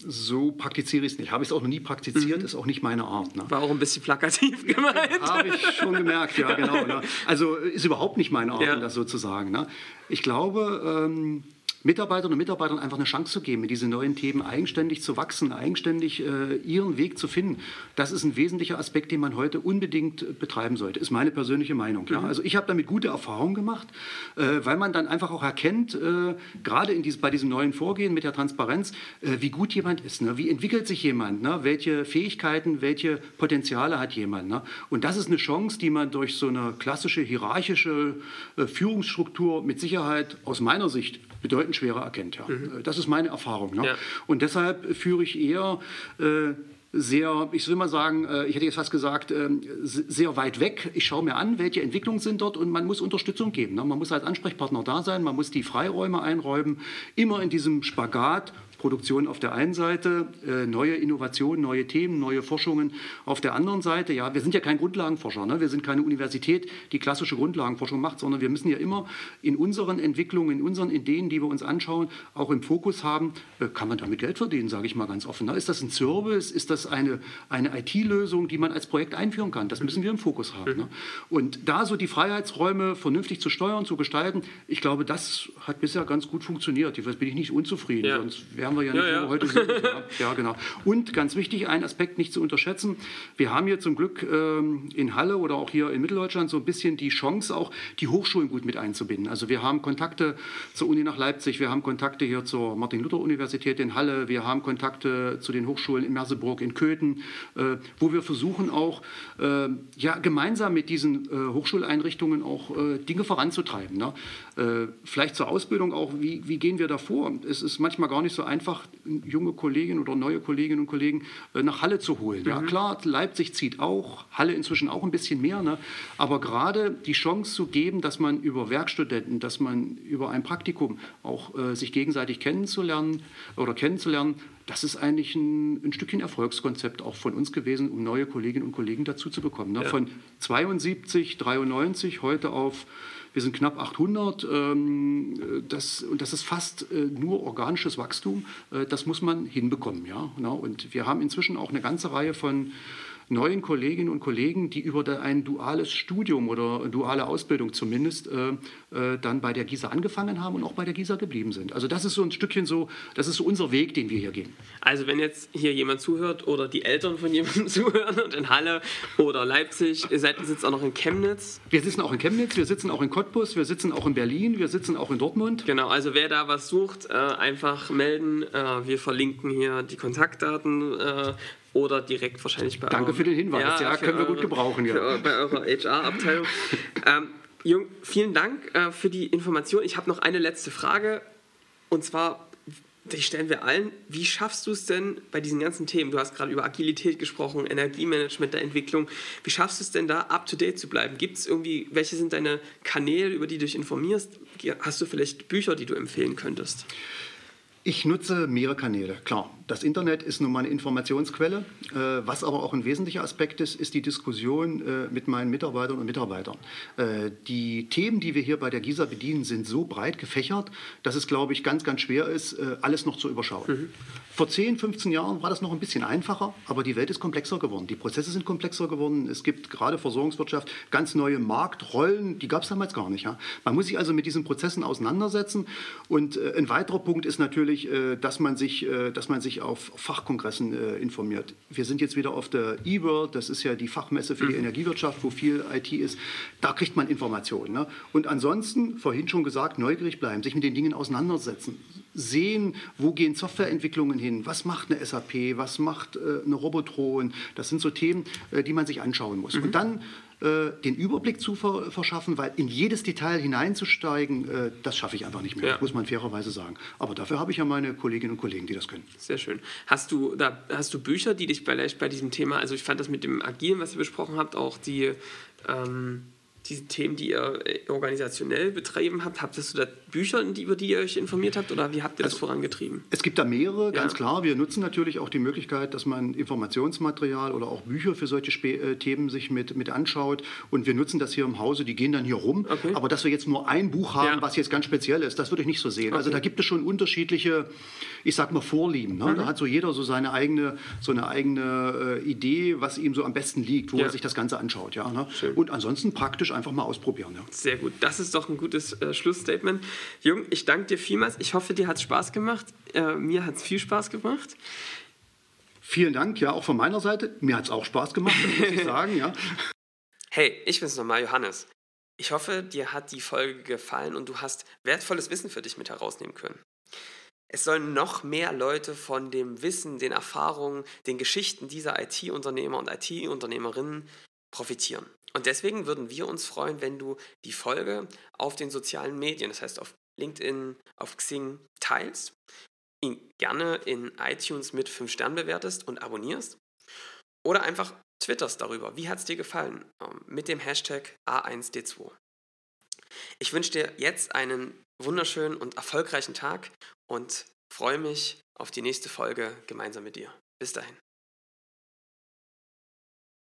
S1: so praktiziere ich es nicht. Habe ich es auch noch nie praktiziert, mhm. ist auch nicht meine Art. Ne?
S3: War auch ein bisschen plakativ (laughs) gemeint.
S1: Habe ich schon gemerkt, ja genau. Ne? Also ist überhaupt nicht meine Art, ja. das so zu sagen. Ne? Ich glaube, ähm, Mitarbeiterinnen und Mitarbeitern einfach eine Chance zu geben, mit diesen neuen Themen eigenständig zu wachsen, eigenständig äh, ihren Weg zu finden. Das ist ein wesentlicher Aspekt, den man heute unbedingt betreiben sollte, ist meine persönliche Meinung. Ja? Mhm. Also ich habe damit gute Erfahrungen gemacht, äh, weil man dann einfach auch erkennt, äh, gerade dies, bei diesem neuen Vorgehen mit der Transparenz, äh, wie gut jemand ist, ne? wie entwickelt sich jemand, ne? welche Fähigkeiten, welche Potenziale hat jemand. Ne? Und das ist eine Chance, die man durch so eine klassische hierarchische äh, Führungsstruktur mit Sicherheit aus meiner Sicht bedeutend schwerer erkennt. Ja. Mhm. Das ist meine Erfahrung. Ne? Ja. Und deshalb führe ich eher äh, sehr, ich will mal sagen, äh, ich hätte jetzt fast gesagt, äh, sehr weit weg. Ich schaue mir an, welche Entwicklungen sind dort und man muss Unterstützung geben. Ne? Man muss als Ansprechpartner da sein, man muss die Freiräume einräumen, immer in diesem Spagat Produktion auf der einen Seite, äh, neue Innovationen, neue Themen, neue Forschungen auf der anderen Seite. Ja, wir sind ja kein Grundlagenforscher, ne? wir sind keine Universität, die klassische Grundlagenforschung macht, sondern wir müssen ja immer in unseren Entwicklungen, in unseren Ideen, die wir uns anschauen, auch im Fokus haben, äh, kann man damit Geld verdienen, sage ich mal ganz offen. Ne? Ist das ein Service, ist das eine, eine IT-Lösung, die man als Projekt einführen kann? Das müssen wir im Fokus haben. Ne? Und da so die Freiheitsräume vernünftig zu steuern, zu gestalten, ich glaube, das hat bisher ganz gut funktioniert. Jetzt bin ich nicht unzufrieden, ja. sonst wären wären wir ja nicht, ja, ja. heute. Ja, (laughs) ja, genau. Und ganz wichtig, ein Aspekt nicht zu unterschätzen. Wir haben hier zum Glück ähm, in Halle oder auch hier in Mitteldeutschland so ein bisschen die Chance, auch die Hochschulen gut mit einzubinden. Also wir haben Kontakte zur Uni nach Leipzig, wir haben Kontakte hier zur Martin-Luther-Universität in Halle, wir haben Kontakte zu den Hochschulen in Merseburg, in Köthen, äh, wo wir versuchen auch äh, ja, gemeinsam mit diesen äh, Hochschuleinrichtungen auch äh, Dinge voranzutreiben. Ne? Äh, vielleicht zur Ausbildung auch, wie, wie gehen wir da vor? Es ist manchmal gar nicht so einfach, einfach junge Kolleginnen oder neue Kolleginnen und Kollegen äh, nach Halle zu holen. Mhm. Ja klar, Leipzig zieht auch, Halle inzwischen auch ein bisschen mehr, ne? aber gerade die Chance zu geben, dass man über Werkstudenten, dass man über ein Praktikum auch äh, sich gegenseitig kennenzulernen oder kennenzulernen, das ist eigentlich ein, ein, Stückchen Erfolgskonzept auch von uns gewesen, um neue Kolleginnen und Kollegen dazu zu bekommen. Ne? Ja. Von 72, 93 heute auf wir sind knapp 800. Ähm, das, und das ist fast äh, nur organisches Wachstum. Äh, das muss man hinbekommen. Ja? Und wir haben inzwischen auch eine ganze Reihe von neuen Kolleginnen und Kollegen, die über ein duales Studium oder duale Ausbildung zumindest äh, äh, dann bei der GISA angefangen haben und auch bei der GISA geblieben sind. Also das ist so ein Stückchen so, das ist so unser Weg, den wir hier gehen.
S3: Also wenn jetzt hier jemand zuhört oder die Eltern von jemandem (laughs) zuhören und in Halle oder Leipzig, ihr seid jetzt auch noch in Chemnitz?
S1: Wir sitzen auch in Chemnitz, wir sitzen auch in Cottbus, wir sitzen auch in Berlin, wir sitzen auch in Dortmund.
S3: Genau, also wer da was sucht, äh, einfach melden. Äh, wir verlinken hier die Kontaktdaten oder direkt wahrscheinlich
S1: bei Danke eurem, für den Hinweis, ja, ja können wir gut gebrauchen.
S3: Ja. Bei eurer HR-Abteilung. (laughs) ähm, Jung, vielen Dank äh, für die Information. Ich habe noch eine letzte Frage und zwar, die stellen wir allen. Wie schaffst du es denn bei diesen ganzen Themen? Du hast gerade über Agilität gesprochen, Energiemanagement der Entwicklung. Wie schaffst du es denn da up to date zu bleiben? Gibt es irgendwie, welche sind deine Kanäle, über die du dich informierst? Hast du vielleicht Bücher, die du empfehlen könntest?
S1: Ich nutze mehrere Kanäle, klar. Das Internet ist nun mal eine Informationsquelle. Äh, was aber auch ein wesentlicher Aspekt ist, ist die Diskussion äh, mit meinen Mitarbeitern und Mitarbeitern. Äh, die Themen, die wir hier bei der GISA bedienen, sind so breit gefächert, dass es, glaube ich, ganz, ganz schwer ist, alles noch zu überschauen. Mhm. Vor 10, 15 Jahren war das noch ein bisschen einfacher, aber die Welt ist komplexer geworden. Die Prozesse sind komplexer geworden. Es gibt gerade Versorgungswirtschaft ganz neue Marktrollen, die gab es damals gar nicht. Ja? Man muss sich also mit diesen Prozessen auseinandersetzen. Und ein weiterer Punkt ist natürlich, dass man sich, dass man sich auf Fachkongressen äh, informiert. Wir sind jetzt wieder auf der E-World, das ist ja die Fachmesse für die mhm. Energiewirtschaft, wo viel IT ist. Da kriegt man Informationen. Ne? Und ansonsten, vorhin schon gesagt, neugierig bleiben, sich mit den Dingen auseinandersetzen, sehen, wo gehen Softwareentwicklungen hin, was macht eine SAP, was macht eine Robotron. Das sind so Themen, die man sich anschauen muss. Mhm. Und dann äh, den Überblick zu verschaffen, weil in jedes Detail hineinzusteigen, äh, das schaffe ich einfach nicht mehr, ja. muss man fairerweise sagen. Aber dafür habe ich ja meine Kolleginnen und Kollegen, die das können.
S3: Sehr schön. Hast du, da, hast du Bücher, die dich vielleicht bei diesem Thema, also ich fand das mit dem Agilen, was ihr besprochen habt, auch die... Ähm diese Themen, die ihr äh, organisationell betrieben habt, habt ihr da Bücher, über die ihr euch informiert habt oder wie habt ihr das also, vorangetrieben?
S1: Es gibt da mehrere, ganz ja. klar. Wir nutzen natürlich auch die Möglichkeit, dass man Informationsmaterial oder auch Bücher für solche Sp äh, Themen sich mit, mit anschaut und wir nutzen das hier im Hause, die gehen dann hier rum. Okay. Aber dass wir jetzt nur ein Buch haben, ja. was jetzt ganz speziell ist, das würde ich nicht so sehen. Also okay. Also da gibt es schon unterschiedliche, ich sag mal, Vorlieben. Ne? Mhm. Da hat so jeder so seine eigene, so eine eigene äh, Idee, was ihm so am besten liegt, wo ja. er sich das Ganze anschaut. Ja, ne? Und ansonsten praktisch einfach mal ausprobieren. Ja.
S5: Sehr gut, das ist doch ein gutes äh, Schlussstatement. Jung, ich danke dir vielmals. Ich hoffe, dir hat es Spaß gemacht. Äh, mir hat es viel Spaß gemacht.
S1: Vielen Dank, ja, auch von meiner Seite. Mir hat es auch Spaß gemacht, muss ich sagen, ja. (laughs)
S3: Hey, ich bin's nochmal, Johannes. Ich hoffe, dir hat die Folge gefallen und du hast wertvolles Wissen für dich mit herausnehmen können. Es sollen noch mehr Leute von dem Wissen, den Erfahrungen, den Geschichten dieser IT-Unternehmer und IT-Unternehmerinnen profitieren. Und deswegen würden wir uns freuen, wenn du die Folge auf den sozialen Medien, das heißt auf LinkedIn, auf Xing teilst, ihn gerne in iTunes mit 5 Sternen bewertest und abonnierst oder einfach twitterst darüber. Wie hat es dir gefallen? Ähm, mit dem Hashtag A1D2. Ich wünsche dir jetzt einen wunderschönen und erfolgreichen Tag und freue mich auf die nächste Folge gemeinsam mit dir. Bis dahin.